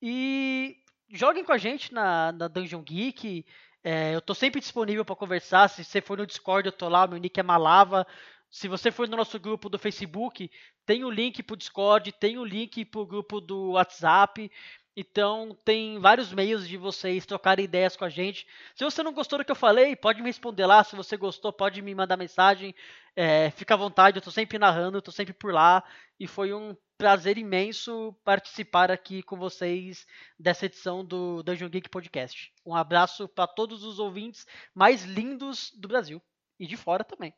E joguem com a gente na, na Dungeon Geek. É, eu tô sempre disponível para conversar. Se você for no Discord, eu tô lá. Meu nick é Malava. Se você for no nosso grupo do Facebook, tem o link pro Discord, tem o link pro grupo do WhatsApp. Então, tem vários meios de vocês trocarem ideias com a gente. Se você não gostou do que eu falei, pode me responder lá. Se você gostou, pode me mandar mensagem. É, fica à vontade, eu tô sempre narrando, eu tô sempre por lá. E foi um prazer imenso participar aqui com vocês dessa edição do Dungeon Geek Podcast. Um abraço para todos os ouvintes mais lindos do Brasil e de fora também.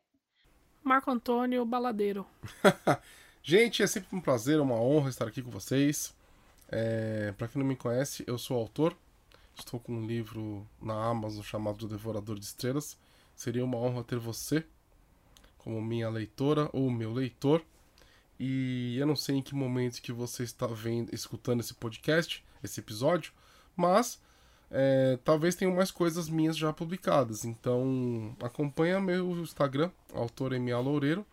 Marco Antônio Baladeiro. <laughs> Gente, é sempre um prazer, uma honra estar aqui com vocês. É, para quem não me conhece, eu sou autor. Estou com um livro na Amazon chamado Devorador de Estrelas. Seria uma honra ter você como minha leitora ou meu leitor. E eu não sei em que momento que você está vendo, escutando esse podcast, esse episódio, mas é, talvez tenham mais coisas minhas já publicadas. Então acompanha meu Instagram, autor MA Loureiro,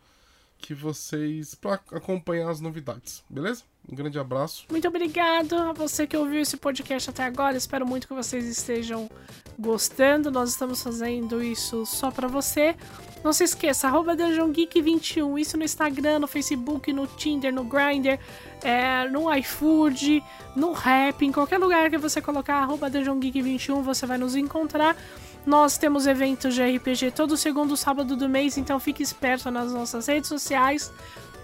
que vocês para acompanhar as novidades, beleza? Um grande abraço. Muito obrigado a você que ouviu esse podcast até agora. Espero muito que vocês estejam gostando. Nós estamos fazendo isso só para você. Não se esqueça, arroba DungeonGeek21, isso no Instagram, no Facebook, no Tinder, no Grindr, é, no iFood, no Rap, em qualquer lugar que você colocar arroba DungeonGeek21, você vai nos encontrar. Nós temos eventos de RPG todo segundo sábado do mês, então fique esperto nas nossas redes sociais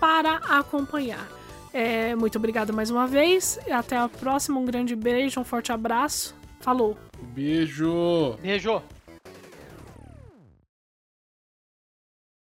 para acompanhar. É, muito obrigado mais uma vez. Até a próxima. Um grande beijo, um forte abraço. Falou. Beijo. Beijo.